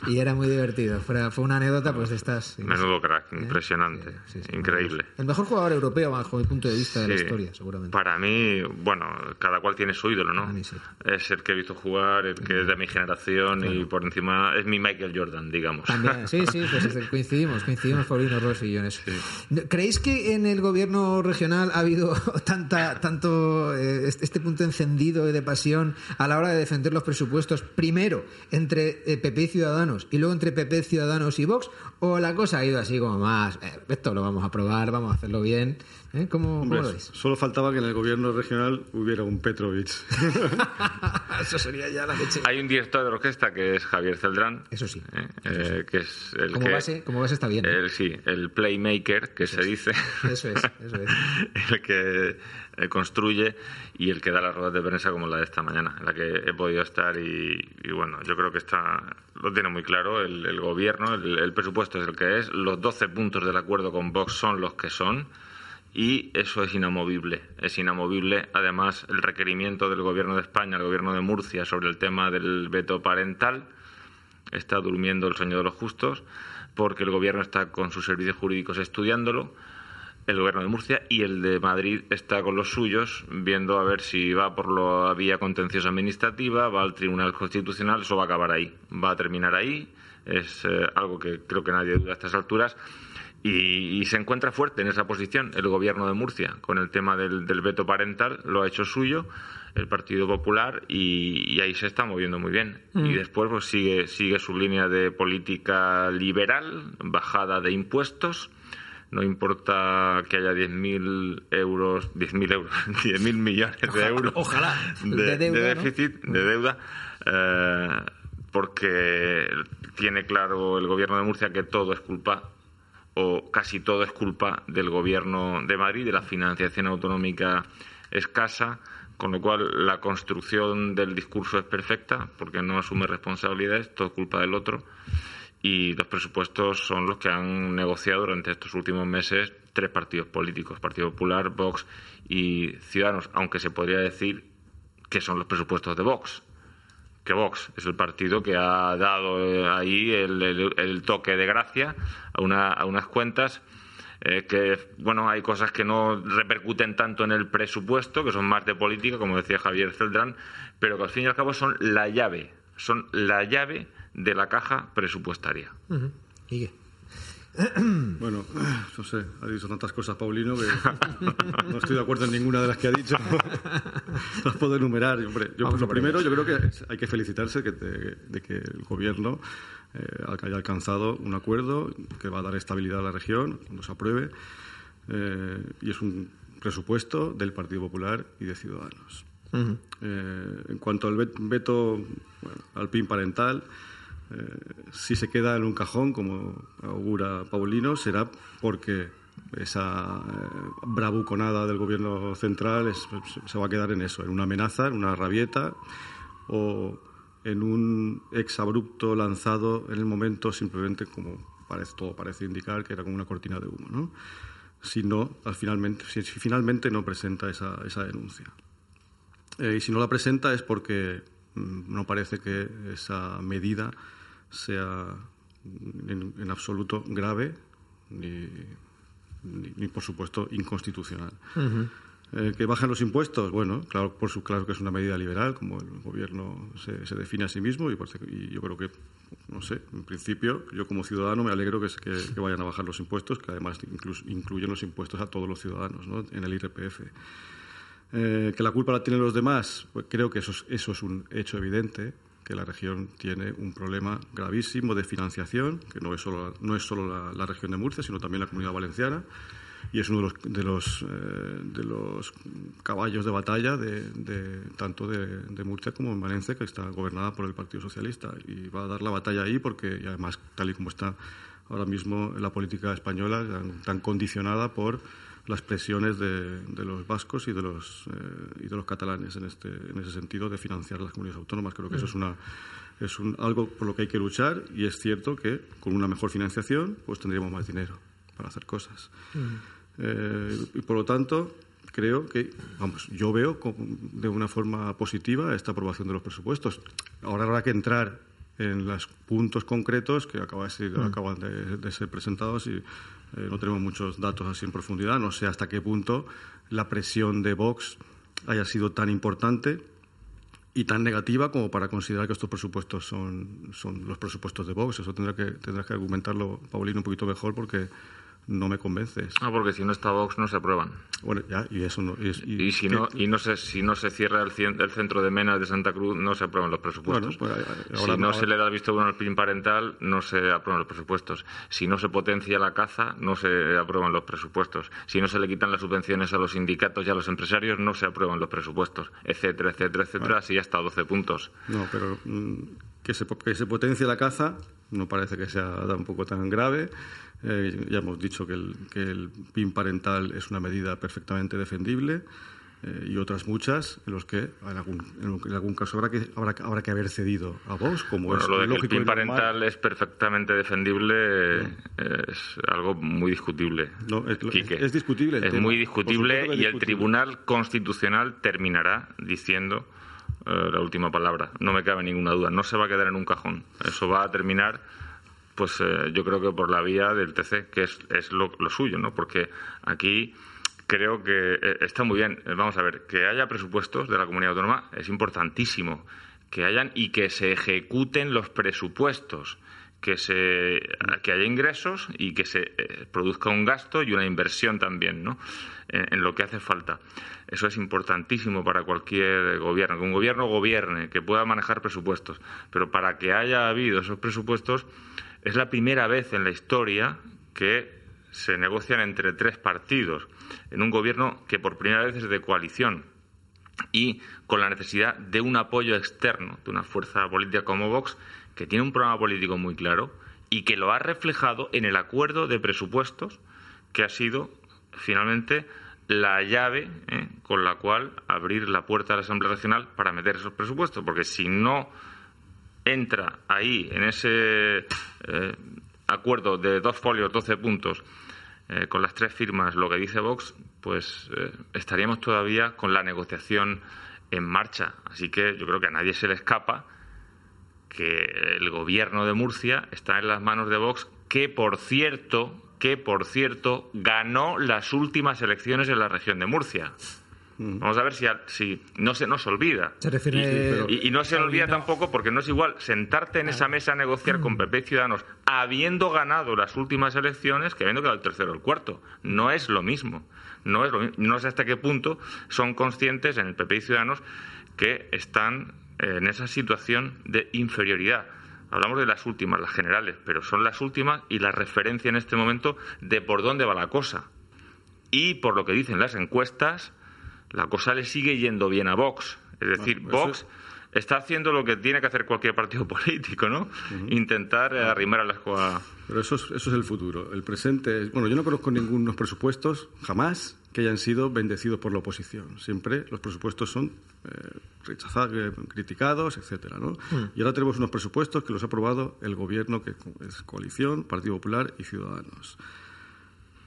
Y era muy divertido. Fue, fue una anécdota pues de estas. Menudo crack, ¿Eh? impresionante, increíble. El mejor jugador europeo bajo mi punto de vista de la historia, seguramente. Para mí, bueno, cada cual tiene su ídolo, ¿no? Es el que he visto jugar, el que es de mi generación y por encima es mi Michael Jordan, digamos. sí, sí, pues coincidimos, coincidimos Paulino Rossi y yo en eso. ¿Creéis que en el gobierno regional ha habido tanta, tanto eh, este punto encendido de pasión a la hora de defender los presupuestos, primero entre PP eh, y Ciudadanos y luego entre PP, Ciudadanos y Vox? ¿O la cosa ha ido así como más, eh, esto lo vamos a probar, vamos a hacerlo bien? ¿Eh? ¿Cómo, lo ves? Solo faltaba que en el gobierno regional hubiera un Petrovic. Eso sería ya la leche. Hay un director de orquesta que es Javier Celdrán. Eso sí. ¿eh? Eh, que es el como, base, como base está bien. El, sí, el playmaker que se dice. Eso es, eso es. el que construye y el que da las ruedas de prensa como la de esta mañana, en la que he podido estar y, bueno, yo creo que está, lo tiene muy claro el, gobierno, el, el, presupuesto es el que es, los 12 puntos del acuerdo con Vox son los que son y eso es inamovible. Es inamovible, además, el requerimiento del Gobierno de España, el Gobierno de Murcia, sobre el tema del veto parental. Está durmiendo el sueño de los justos, porque el Gobierno está con sus servicios jurídicos estudiándolo, el Gobierno de Murcia, y el de Madrid está con los suyos, viendo a ver si va por la vía contenciosa administrativa, va al Tribunal Constitucional, eso va a acabar ahí, va a terminar ahí. Es eh, algo que creo que nadie duda a estas alturas y, se encuentra fuerte en esa posición el gobierno de Murcia con el tema del, veto parental, lo ha hecho suyo el Partido Popular y, ahí se está moviendo muy bien. Y mm. después pues sigue, sigue su línea de política liberal, bajada de impuestos. No importa que haya 10.000 euros, 10.000 euros, 10.000 millones de euros ojalá, de, déficit, de deuda, eh, porque tiene claro el gobierno de Murcia que todo es culpa o casi todo es culpa del gobierno de Madrid, de la financiación autonómica escasa, con lo cual la construcción del discurso es perfecta porque no asume responsabilidades, todo es culpa del otro. Y los presupuestos son los que han negociado durante estos últimos meses tres partidos políticos, Partido Popular, Vox y Ciudadanos, aunque se podría decir que son los presupuestos de Vox, que Vox es el partido que ha dado eh, ahí el, toque de gracia a, unas cuentas eh, que, bueno, hay cosas que no repercuten tanto en el presupuesto, que son más de política, como decía Javier Celdrán, pero que al fin y al cabo son la llave, son la llave de la caja presupuestaria. Bueno, no sé, ha dicho tantas cosas Paulino que no estoy de acuerdo en ninguna de las que ha dicho. Las puedo enumerar. Hombre, yo, lo primero, yo creo que hay que felicitarse de, que el gobierno eh, haya alcanzado un acuerdo que va a dar estabilidad a la región cuando se apruebe. Eh, y es un presupuesto del Partido Popular y de Ciudadanos. Eh, en cuanto al veto al PIN parental, eh, si se queda en un cajón, como augura Paulino, será porque esa eh, bravuconada del gobierno central se va a quedar en eso, en una amenaza, en una rabieta o en un exabrupto lanzado en el momento simplemente como parece, todo parece indicar que era como una cortina de humo. ¿no? si no, al finalmente, si, finalmente no presenta esa, esa denuncia. Eh, y si no la presenta es porque mm, no parece que esa medida sea en, absoluto grave ni, ni, por supuesto, inconstitucional. Eh, ¿Que bajan los impuestos? Bueno, claro, por su, claro que es una medida liberal, como el gobierno se, se define a sí mismo, y, y, yo creo que, no sé, en principio, yo como ciudadano me alegro que, que, vayan a bajar los impuestos, que además incluyen los impuestos a todos los ciudadanos ¿no? en el IRPF. Eh, ¿Que la culpa la tienen los demás? Pues creo que eso es, eso es un hecho evidente, que la región tiene un problema gravísimo de financiación, que no es solo, no es solo la, la región de Murcia, sino también la comunidad valenciana y es uno de los, de los, eh, de los caballos de batalla de, tanto de, Murcia como de Valencia, que está gobernada por el Partido Socialista. Y va a dar la batalla ahí porque, y además, tal y como está ahora mismo la política española, tan condicionada por las presiones de, los vascos y de los, eh, y de los catalanes en, este, en ese sentido de financiar las comunidades autónomas. Creo que eso es una es un, algo por lo que hay que luchar y es cierto que con una mejor financiación pues tendríamos más dinero para hacer cosas. Eh, y por lo tanto, creo que, vamos, yo veo de una forma positiva esta aprobación de los presupuestos. Ahora habrá que entrar en los puntos concretos que acaban de, ser presentados y eh, no tenemos muchos datos así en profundidad. No sé hasta qué punto la presión de Vox haya sido tan importante y tan negativa como para considerar que estos presupuestos son, son los presupuestos de Vox. Eso tendrá que, tendrá que argumentarlo Paulino un poquito mejor porque no me convences. Ah, porque si no está Vox no se aprueban. Bueno, ya, y eso no... Y, si, no, y no se, si no se cierra el, el, centro de Mena de Santa Cruz, no se aprueban los presupuestos. Pues, si no se le da visto bueno al PIN parental, no se aprueban los presupuestos. Si no se potencia la caza, no se aprueban los presupuestos. Si no se le quitan las subvenciones a los sindicatos y a los empresarios, no se aprueban los presupuestos, etcétera, etcétera, etcétera, así hasta 12 puntos. No, pero mm, que, se, que se potencie la caza no parece que sea tampoco tan grave. Eh, ya hemos dicho que el, que el PIN parental es una medida perfectamente defendible. Eh, y otras muchas en los que en algún, en algún caso habrá que, habrá, habrá que haber cedido a vos, como bueno, es lo de que el PIN parental es perfectamente defendible es algo muy discutible. No, es, es, discutible. es muy discutible y el Tribunal Constitucional terminará diciendo eh, la última palabra. No me cabe ninguna duda. No se va a quedar en un cajón. Eso va a terminar pues eh, yo creo que por la vía del TC, que es, es lo, suyo, ¿no? Porque aquí creo que eh, está muy bien. Vamos a ver, que haya presupuestos de la comunidad autónoma es importantísimo. Que hayan y que se ejecuten los presupuestos. Que, se, que haya ingresos y que se produzca un gasto y una inversión también ¿no? en, lo que hace falta. Eso es importantísimo para cualquier gobierno, que un gobierno gobierne, que pueda manejar presupuestos. Pero para que haya habido esos presupuestos, es la primera vez en la historia que se negocian entre tres partidos en un gobierno que por primera vez es de coalición y con la necesidad de un apoyo externo de una fuerza política como Vox que tiene un programa político muy claro y que lo ha reflejado en el acuerdo de presupuestos que ha sido finalmente la llave eh, con la cual abrir la puerta a la Asamblea Nacional para meter esos presupuestos, porque si no entra ahí, en ese eh, acuerdo de dos folios, doce puntos, eh, con las tres firmas, lo que dice Vox, pues estaríamos todavía con la negociación en marcha. Así que yo creo que a nadie se le escapa que el gobierno de Murcia está en las manos de Vox, que por cierto, que por cierto, ganó las últimas elecciones en la región de Murcia. Mm. Vamos a ver si, si no se nos olvida. y, no se olvida tampoco porque no es igual sentarte en esa mesa a negociar con PP y Ciudadanos habiendo ganado las últimas elecciones que habiendo quedado el tercero o el cuarto. No es lo mismo. No, es lo no sé hasta qué punto son conscientes en el PP y Ciudadanos que están en esa situación de inferioridad. Hablamos de las últimas, las generales, pero son las últimas y la referencia en este momento de por dónde va la cosa. Y por lo que dicen las encuestas, la cosa le sigue yendo bien a Vox. Es decir, Vox está haciendo lo que tiene que hacer cualquier partido político, ¿no? Intentar arrimar a la escuadra. Pero eso es, eso es el futuro. El presente, bueno, yo no conozco ningunos presupuestos, jamás, que hayan sido bendecidos por la oposición. Siempre los presupuestos son eh, rechazados, eh, criticados, etcétera, ¿no? Mm. Y ahora tenemos unos presupuestos que los ha aprobado el gobierno, que es coalición, Partido Popular y Ciudadanos.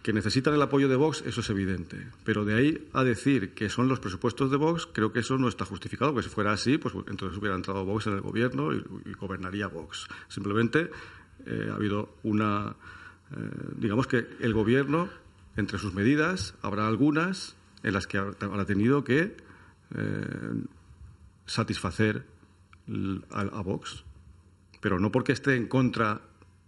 Que necesitan el apoyo de Vox, eso es evidente. Pero de ahí a decir que son los presupuestos de Vox, creo que eso no está justificado, porque si fuera así, pues entonces hubiera entrado Vox en el gobierno y, gobernaría Vox. Simplemente eh, ha habido una. Eh, digamos que el gobierno, entre sus medidas, habrá algunas en las que habrá tenido que eh, satisfacer a Vox. Pero no porque esté en contra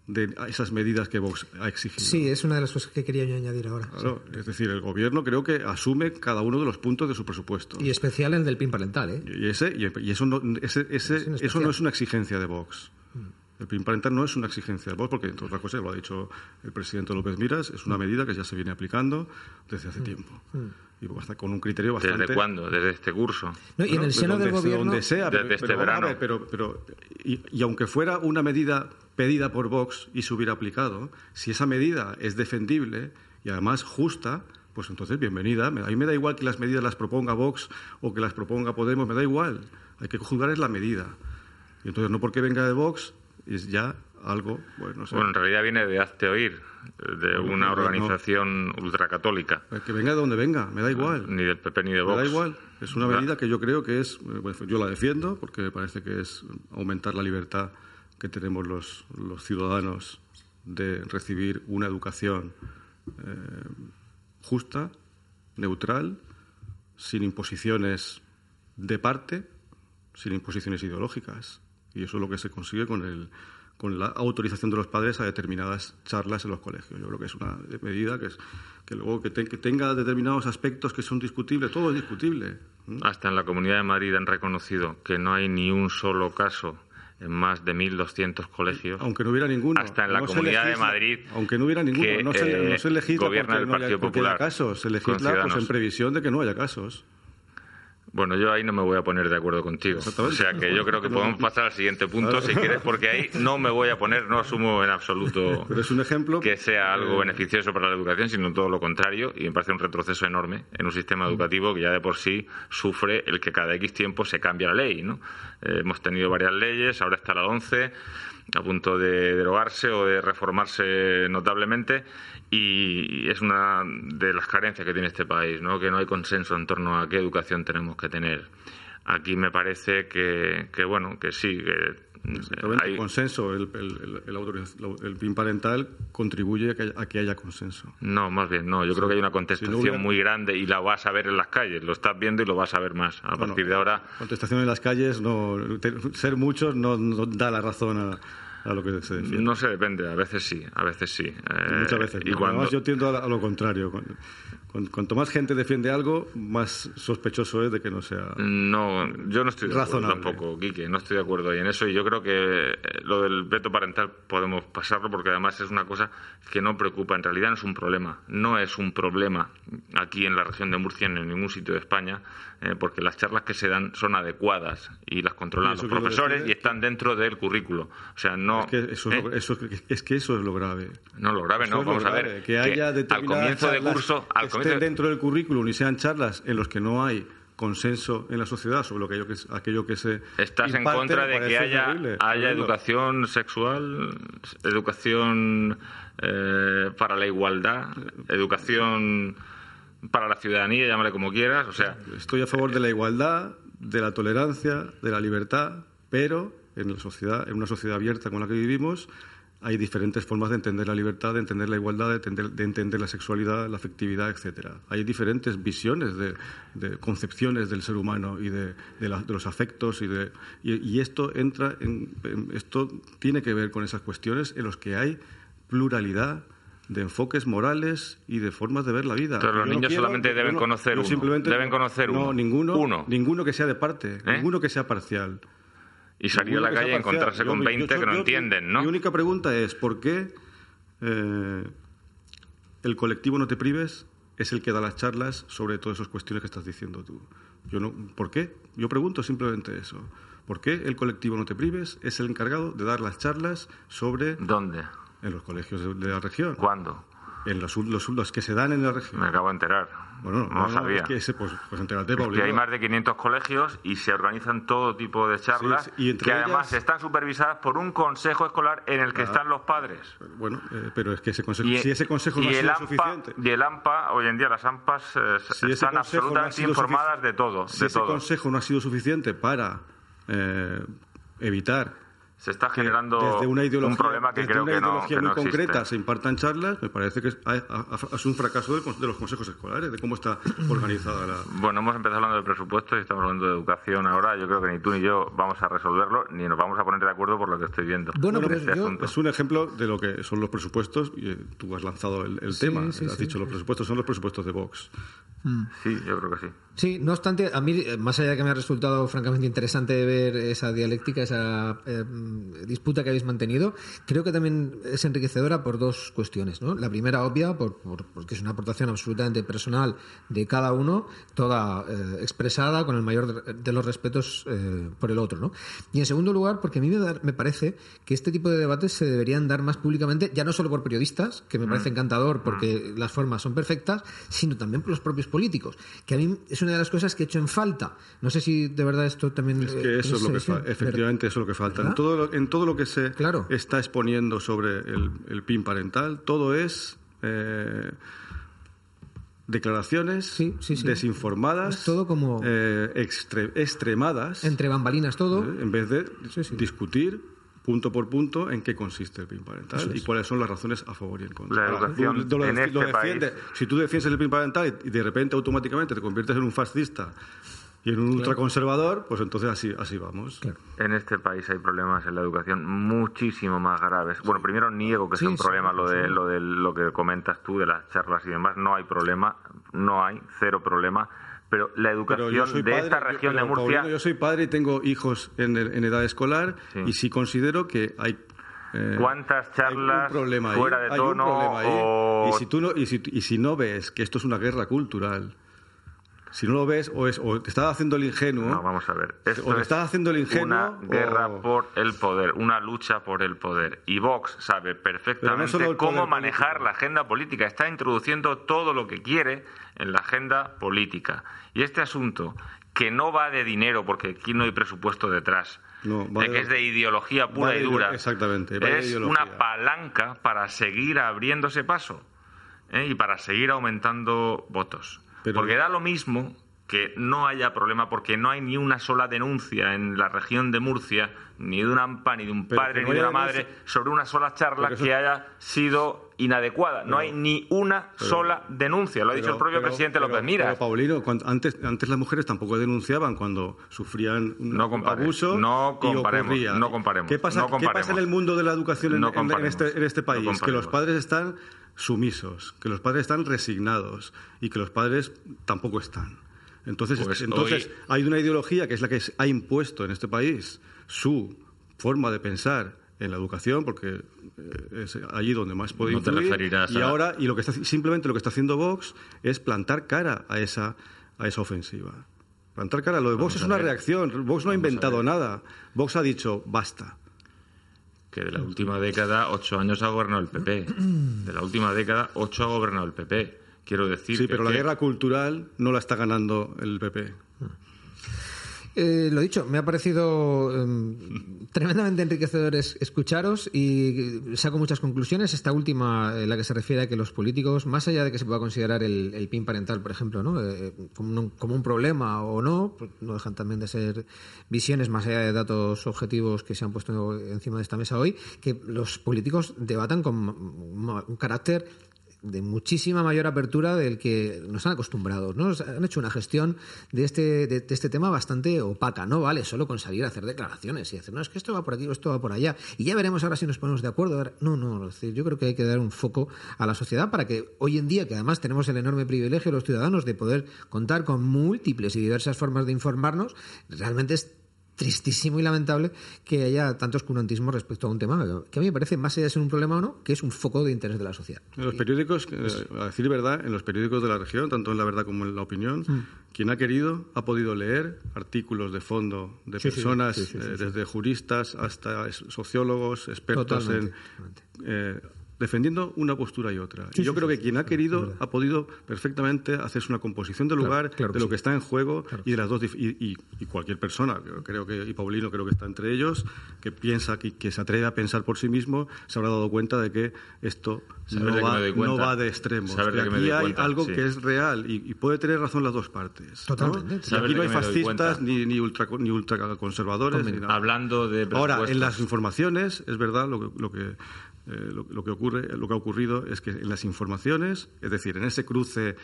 de esas medidas que Vox ha exigido. Sí, es una de las cosas que quería yo añadir ahora. Es decir, el gobierno creo que asume cada uno de los puntos de su presupuesto. Y especial el del PIN parental, ¿eh? Y, ese, y, eso, no, ese, eso no es una exigencia de Vox. Mm. El PIN parental no es una exigencia de Vox, porque, entre otras cosas, lo ha dicho el presidente López Miras, es una mm. medida que ya se viene aplicando desde hace mm. tiempo. Y hasta con un criterio bastante... ¿Desde cuándo? ¿Desde este curso? y en el seno del gobierno... Donde sea, desde este verano. pero, pero, y aunque fuera una medida pedida por Vox y se hubiera aplicado, si esa medida es defendible y además justa, pues entonces bienvenida. A mí me da igual que las medidas las proponga Vox o que las proponga Podemos, me da igual. Hay que juzgar es la medida. Y entonces no porque venga de Vox es ya algo, bueno, Bueno, en realidad viene de Hazte Oír, de una organización ultracatólica. Que venga de donde venga, me da igual. Ni del PP ni de Vox. Me da igual. Es una medida que yo creo que es, yo la defiendo porque me parece que es aumentar la libertad que tenemos los, los ciudadanos de recibir una educación eh, justa, neutral, sin imposiciones de parte, sin imposiciones ideológicas. Y eso es lo que se consigue con, el, con la autorización de los padres a determinadas charlas en los colegios. Yo creo que es una medida que, es, que luego que, que tenga determinados aspectos que son discutibles, todo es discutible. Hasta en la Comunidad de Madrid han reconocido que no hay ni un solo caso en más de 1.200 colegios. Aunque no hubiera ninguno. Hasta en la Comunidad de Madrid. Aunque no hubiera ninguno. no, se, no se legisla gobierna el Partido Popular. casos. Se legisla pues, en previsión de que no haya casos. Bueno, yo ahí no me voy a poner de acuerdo contigo. O sea que yo creo que podemos pasar al siguiente punto si quieres, porque ahí no me voy a poner, no asumo en absoluto Pero es un ejemplo, que sea algo beneficioso para la educación, sino todo lo contrario, y me parece un retroceso enorme en un sistema educativo que ya de por sí sufre el que cada X tiempo se cambia la ley. ¿no? Eh, hemos tenido varias leyes, ahora está la 11 a punto de derogarse o de reformarse notablemente y es una de las carencias que tiene este país, ¿no? que no hay consenso en torno a qué educación tenemos que tener. Aquí me parece que, que bueno, que sí, que hay... consenso, el, el, PIN parental contribuye a que, haya, consenso. No, más bien, no. Yo creo que hay una contestación muy grande y la vas a ver en las calles. Lo estás viendo y lo vas a ver más. A partir de ahora. Contestación en las calles, no, ser muchos no da la razón a a lo que se defiende. No se depende, a veces sí, a veces sí. muchas veces. Y Además, yo tiendo a, lo contrario. Cuanto más gente defiende algo, más sospechoso es de que no sea. No, yo no estoy de acuerdo tampoco, Quique, no estoy de acuerdo ahí en eso. Y yo creo que eh, lo del veto parental podemos pasarlo porque además es una cosa que no preocupa. En realidad no es un problema. No es un problema aquí en la región de Murcia, ni en ningún sitio de España, eh, porque las charlas que se dan son adecuadas y las controlan los profesores y están dentro del currículo. O sea, no. Es que eso, es, lo, ¿eh? eso, es, que eso es lo grave. No, lo grave no. Vamos a ver. Que haya al comienzo de curso. Al dentro del currículum y sean charlas en los que no hay consenso en la sociedad sobre lo que, aquello que se estás en contra de que haya, haya educación sexual educación eh, para la igualdad educación para la ciudadanía llámale como quieras o sea estoy a favor de la igualdad de la tolerancia de la libertad pero en la sociedad en una sociedad abierta con la que vivimos hay diferentes formas de entender la libertad, de entender la igualdad, de entender, la sexualidad, la afectividad, etcétera. Hay diferentes visiones de, concepciones del ser humano y de, los afectos y, de, esto entra en, esto tiene que ver con esas cuestiones en las que hay pluralidad de enfoques morales y de formas de ver la vida. Pero los niños solamente deben conocer uno. Simplemente, deben conocer no, ninguno, uno. ninguno que sea de parte, ¿Eh? ninguno que sea parcial y salir a la calle y encontrarse con 20 que no entienden, ¿no? Mi única pregunta es, ¿por qué eh, el colectivo No Te Prives es el que da las charlas sobre todas esas cuestiones que estás diciendo tú? Yo no, ¿Por qué? Yo pregunto simplemente eso. ¿Por qué el colectivo No Te Prives es el encargado de dar las charlas sobre... ¿Dónde? En los colegios de, la región. ¿Cuándo? En los, los, los, que se dan en la región. Me acabo de enterar. Bueno, no, lo sabía. Es que pues, pues hay más de 500 colegios y se organizan todo tipo de charlas y que además están supervisadas por un consejo escolar en el que están los padres. Bueno, eh, pero es que ese consejo, si ese consejo no ha sido suficiente. Y el AMPA, hoy en día las AMPAs eh, están absolutamente informadas de todo. Si ese consejo no ha sido suficiente para eh, evitar se está generando un problema que creo una que no, ideología muy concreta se impartan charlas, me parece que es, un fracaso de los consejos escolares, de cómo está organizada la... Bueno, hemos empezado hablando de presupuestos y estamos hablando de educación ahora. Yo creo que ni tú ni yo vamos a resolverlo, ni nos vamos a poner de acuerdo por lo que estoy viendo. Bueno, pero este es un ejemplo de lo que son los presupuestos. Y eh, tú has lanzado el, tema, has dicho los presupuestos son los presupuestos de Vox. Mm. Sí, yo creo que sí. Sí, no obstante, a mí, más allá de que me ha resultado francamente interesante ver esa dialéctica, esa eh, disputa que habéis mantenido, creo que también es enriquecedora por dos cuestiones. ¿no? La primera, obvia, por, porque es una aportación absolutamente personal de cada uno, toda eh, expresada con el mayor de, los respetos eh, por el otro. ¿no? Y en segundo lugar, porque a mí me, parece que este tipo de debates se deberían dar más públicamente, ya no solo por periodistas, que me parece mm. encantador porque mm. las formas son perfectas, sino también por los propios políticos, que a mí es una de las cosas que he hecho en falta. No sé si de verdad esto también... Es que eso es lo que efectivamente eso es lo que falta. En todo, lo, en todo lo que se está exponiendo sobre el, PIN parental, todo es... Eh, declaraciones desinformadas, todo como eh, extremadas, entre bambalinas todo, eh, en vez de discutir punto por punto en qué consiste el PIN parental y cuáles son las razones a favor y en contra. La educación en este país... Si tú defiendes el PIN parental y de repente automáticamente te conviertes en un fascista y en un ultraconservador, pues entonces así, así vamos. En este país hay problemas en la educación muchísimo más graves. Bueno, primero niego que sea un problema lo de, lo de lo que comentas tú de las charlas y demás. No hay problema, no hay, cero problema pero la educación de esta región de Murcia. yo soy padre y tengo hijos en, edad escolar y sí considero que hay eh, ¿Cuántas charlas fuera de tono? Y, si tú no, y, si, y si no ves que esto es una guerra cultural, si no lo ves, o, es, o te estás haciendo el ingenuo. No, vamos a ver. o te estás haciendo el ingenuo. Una guerra por el poder, una lucha por el poder. Y Vox sabe perfectamente cómo manejar la agenda política. Está introduciendo todo lo que quiere en la agenda política. Y este asunto, que no va de dinero, porque aquí no hay presupuesto detrás, de que es de ideología pura y dura, exactamente, es una palanca para seguir abriéndose paso ¿eh? y para seguir aumentando votos. Porque da lo mismo que no haya problema porque no hay ni una sola denuncia en la región de Murcia, ni de un AMPA, ni de un padre, ni de una madre, sobre una sola charla que haya sido inadecuada. No, hay ni una sola denuncia, lo ha dicho el propio presidente López Mira. Pero, Paulino, antes, antes las mujeres tampoco denunciaban cuando sufrían un abuso no comparemos, y No comparemos. ¿Qué pasa, ¿qué pasa en el mundo de la educación en, este, en este país? que los padres están sumisos, que los padres están resignados y que los padres tampoco están. Entonces, pues entonces hay una ideología que es la que ha impuesto en este país su forma de pensar en la educación, porque eh, es allí donde más puede no y ahora y lo que está simplemente lo que está haciendo Vox es plantar cara a esa a esa ofensiva. Plantar cara. Lo de Vox es una reacción. Vox no ha inventado nada. Vox ha dicho basta que de la última década ocho años ha gobernado el PP. De la última década ocho ha gobernado el PP. Quiero decir. Sí, pero la guerra cultural no la está ganando el PP. Eh, lo dicho, me ha parecido em, tremendamente enriquecedor escucharos y saco muchas conclusiones. Esta última, en la que se refiere a que los políticos, más allá de que se pueda considerar el, PIN parental, por ejemplo, ¿no? Eh, como, un, como, un, problema o no, pues no dejan también de ser visiones más allá de datos objetivos que se han puesto encima de esta mesa hoy, que los políticos debatan con un carácter de muchísima mayor apertura del que nos han acostumbrado. ¿no? Han hecho una gestión de este, de, este tema bastante opaca. No vale solo con salir a hacer declaraciones y decir, no, es que esto va por aquí o esto va por allá. Y ya veremos ahora si nos ponemos de acuerdo. No, no, yo creo que hay que dar un foco a la sociedad para que hoy en día, que además tenemos el enorme privilegio los ciudadanos de poder contar con múltiples y diversas formas de informarnos, realmente es tristísimo y lamentable que haya tanto oscurantismo respecto a un tema que a mí me parece, más allá de ser un problema o no, que es un foco de interés de la sociedad. En los periódicos, eh, a decir verdad, en los periódicos de la región, tanto en La Verdad como en La Opinión, mm. quien ha querido ha podido leer artículos de fondo de personas, eh, desde juristas hasta sociólogos, expertos en... Eh, defendiendo una postura y otra. y yo creo que quien ha querido ha podido perfectamente hacerse una composición del lugar, de lo que está en juego y de las dos y, cualquier persona, creo que y Paulino creo que está entre ellos, que piensa que, que se atreve a pensar por sí mismo, se habrá dado cuenta de que esto no va, de extremos. aquí hay algo que es real y, puede tener razón las dos partes. Totalmente. aquí no hay fascistas ni, ni, ultra, ni ultraconservadores. Hablando de Ahora, en las informaciones, es verdad lo que, lo que eh, lo, que ocurre, lo que ha ocurrido es que en las informaciones, es decir, en ese cruce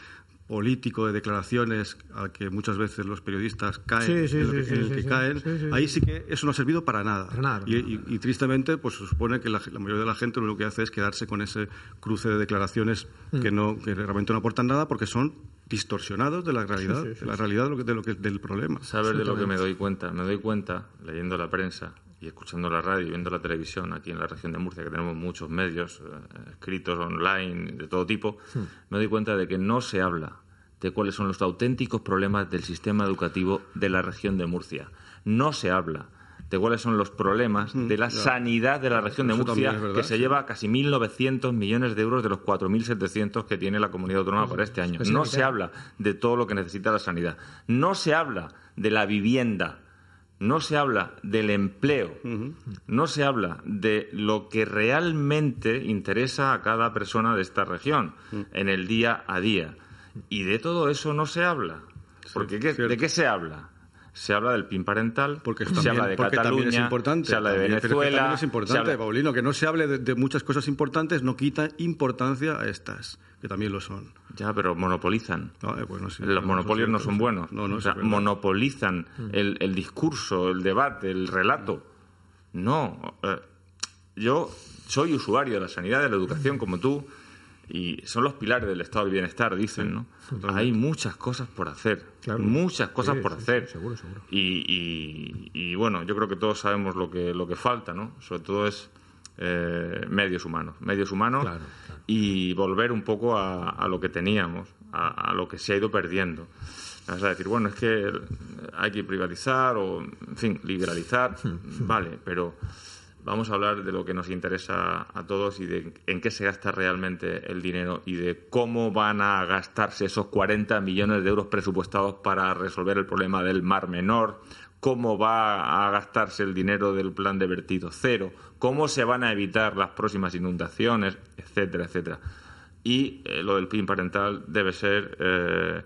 político de declaraciones al que muchas veces los periodistas caen, en, el que caen, ahí sí que eso no ha servido para nada. y, tristemente, pues se supone que la, mayoría de la gente lo que hace es quedarse con ese cruce de declaraciones mm. que no que realmente no aportan nada porque son distorsionados de la realidad, de la realidad de lo que, de lo que del problema. Saber de lo que me doy cuenta, me doy cuenta leyendo la prensa y escuchando la radio y viendo la televisión aquí en la región de Murcia, que tenemos muchos medios eh, escritos online de todo tipo, hmm. me doy cuenta de que no se habla de cuáles son los auténticos problemas del sistema educativo de la región de Murcia. No se habla de cuáles son los problemas hmm, de la sanidad de la región de Murcia, que se lleva casi 1.900 millones de euros de los 4.700 que tiene la comunidad autónoma para este año. No se habla de todo lo que necesita la sanidad. No se habla de la vivienda no se habla del empleo, no se habla de lo que realmente interesa a cada persona de esta región en el día a día. Y de todo eso no se habla. Porque ¿de qué se habla? Se habla del PIN parental, porque se habla de Cataluña, es importante, se habla de Venezuela. es importante, Paulino, que no se hable de, muchas cosas importantes no quita importancia a estas, que también lo son. Ya, pero monopolizan. Eh, Los monopolios no son buenos. o sea, monopolizan mm. el, discurso, el debate, el relato. No. Eh, yo soy usuario de la sanidad, de la educación, como tú y son los pilares del estado del bienestar, dicen, ¿no? Hay muchas cosas por hacer, muchas cosas por hacer. seguro, seguro. Y, y, bueno, yo creo que todos sabemos lo que, lo que falta, ¿no? Sobre todo es eh, medios humanos, medios humanos y volver un poco a, lo que teníamos, a, lo que se ha ido perdiendo. A decir, bueno, es que hay que privatizar o, en fin, liberalizar, vale, pero vamos a hablar de lo que nos interesa a todos y de en qué se gasta realmente el dinero y de cómo van a gastarse esos 40 millones de euros presupuestados para resolver el problema del Mar Menor, cómo va a gastarse el dinero del plan de vertido cero, cómo se van a evitar las próximas inundaciones, etcétera, etcétera. Y eh, lo del PIN parental debe ser eh,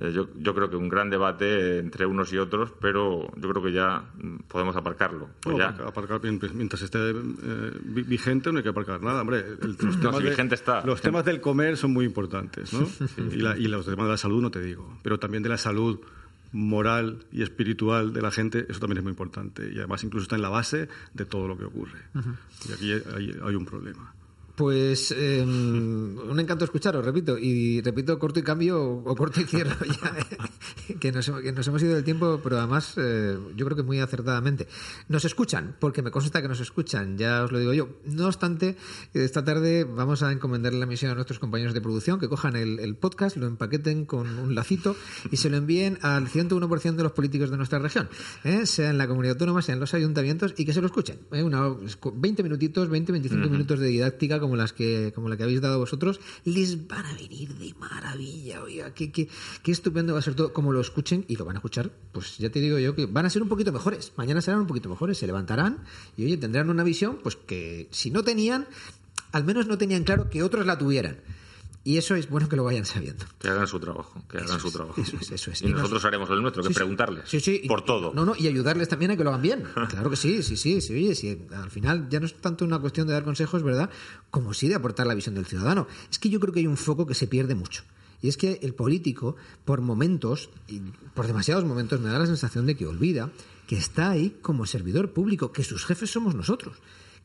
eh, yo, yo, creo que un gran debate entre unos y otros, pero yo creo que ya podemos aparcarlo. Pues aparcar, mientras esté eh, vigente no hay que aparcar nada. Hombre, los, temas, vigente está. los temas del comer son muy importantes, ¿no? y, y los temas de la salud no te digo, pero también de la salud moral y espiritual de la gente, eso también es muy importante. Y además incluso está en la base de todo lo que ocurre. Y aquí hay un problema. Pues em, un encanto escucharos, repito, y repito corto y cambio o, corto y cierro ya, que, nos, hemos ido del tiempo, pero además eh, yo creo que muy acertadamente. Nos escuchan, porque me consta que nos escuchan, ya os lo digo yo. No obstante, esta tarde vamos a encomendarle la misión a nuestros compañeros de producción que cojan el, podcast, lo empaqueten con un lacito y se lo envíen al 101% de los políticos de nuestra región, ¿eh? sea en la comunidad autónoma, sea en los ayuntamientos, y que se lo escuchen. ¿eh? Una, 20 minutitos, 20, 25 minutos de didáctica como las que como la que habéis dado vosotros, les van a venir de maravilla. Oiga, qué, qué, qué estupendo va a ser todo. Como lo escuchen y lo van a escuchar, pues ya te digo yo que van a ser un poquito mejores. Mañana serán un poquito mejores, se levantarán y oye, tendrán una visión pues que si no tenían, al menos no tenían claro que otros la tuvieran. Y eso es bueno que lo vayan sabiendo. Que hagan su trabajo, que hagan su trabajo. Eso es, eso es. Y, nosotros haremos el nuestro, que preguntarles. Sí, sí, por todo. No, no, y ayudarles también a que lo hagan bien. Claro que sí, sí, sí, sí. Oye, sí, al final ya no es tanto una cuestión de dar consejos, ¿verdad? Como sí de aportar la visión del ciudadano. Es que yo creo que hay un foco que se pierde mucho. Y es que el político, por momentos, y por demasiados momentos, me da la sensación de que olvida que está ahí como servidor público, que sus jefes somos nosotros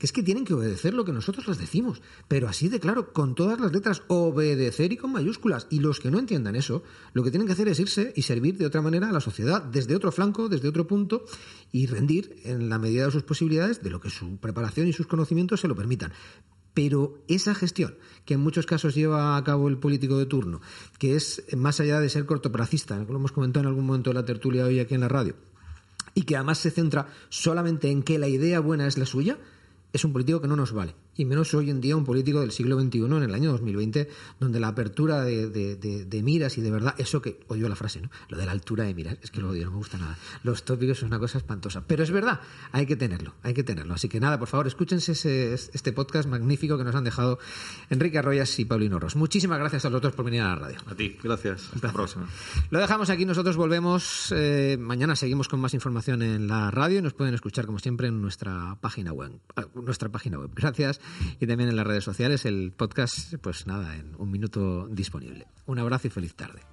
es que tienen que obedecer lo que nosotros les decimos, pero así de claro, con todas las letras, obedecer y con mayúsculas. Y los que no entiendan eso, lo que tienen que hacer es irse y servir de otra manera a la sociedad, desde otro flanco, desde otro punto, y rendir en la medida de sus posibilidades, de lo que su preparación y sus conocimientos se lo permitan. Pero esa gestión que en muchos casos lleva a cabo el político de turno, que es más allá de ser cortoplacista, lo hemos comentado en algún momento de la tertulia hoy aquí en la radio, y que además se centra solamente en que la idea buena es la suya, es un político que no nos vale. Y menos hoy en día un político del siglo XXI en el año 2020, donde la apertura de, miras y de verdad, eso que odio la frase, ¿no? Lo de la altura de miras, es que lo odio, no me gusta nada. Los tópicos son una cosa espantosa, pero es verdad, hay que tenerlo, hay que tenerlo. Así que nada, por favor, escúchense este podcast magnífico que nos han dejado Enrique Arroyas y Paulino Ros. Muchísimas gracias a los dos por venir a la radio. A ti, gracias. Hasta la próxima. Lo dejamos aquí, nosotros volvemos. Eh, mañana seguimos con más información en la radio y nos pueden escuchar, como siempre, en nuestra página web. Ah, nuestra página web. Gracias y también en las redes sociales. El podcast, pues nada, en un minuto disponible. Un abrazo y feliz tarde.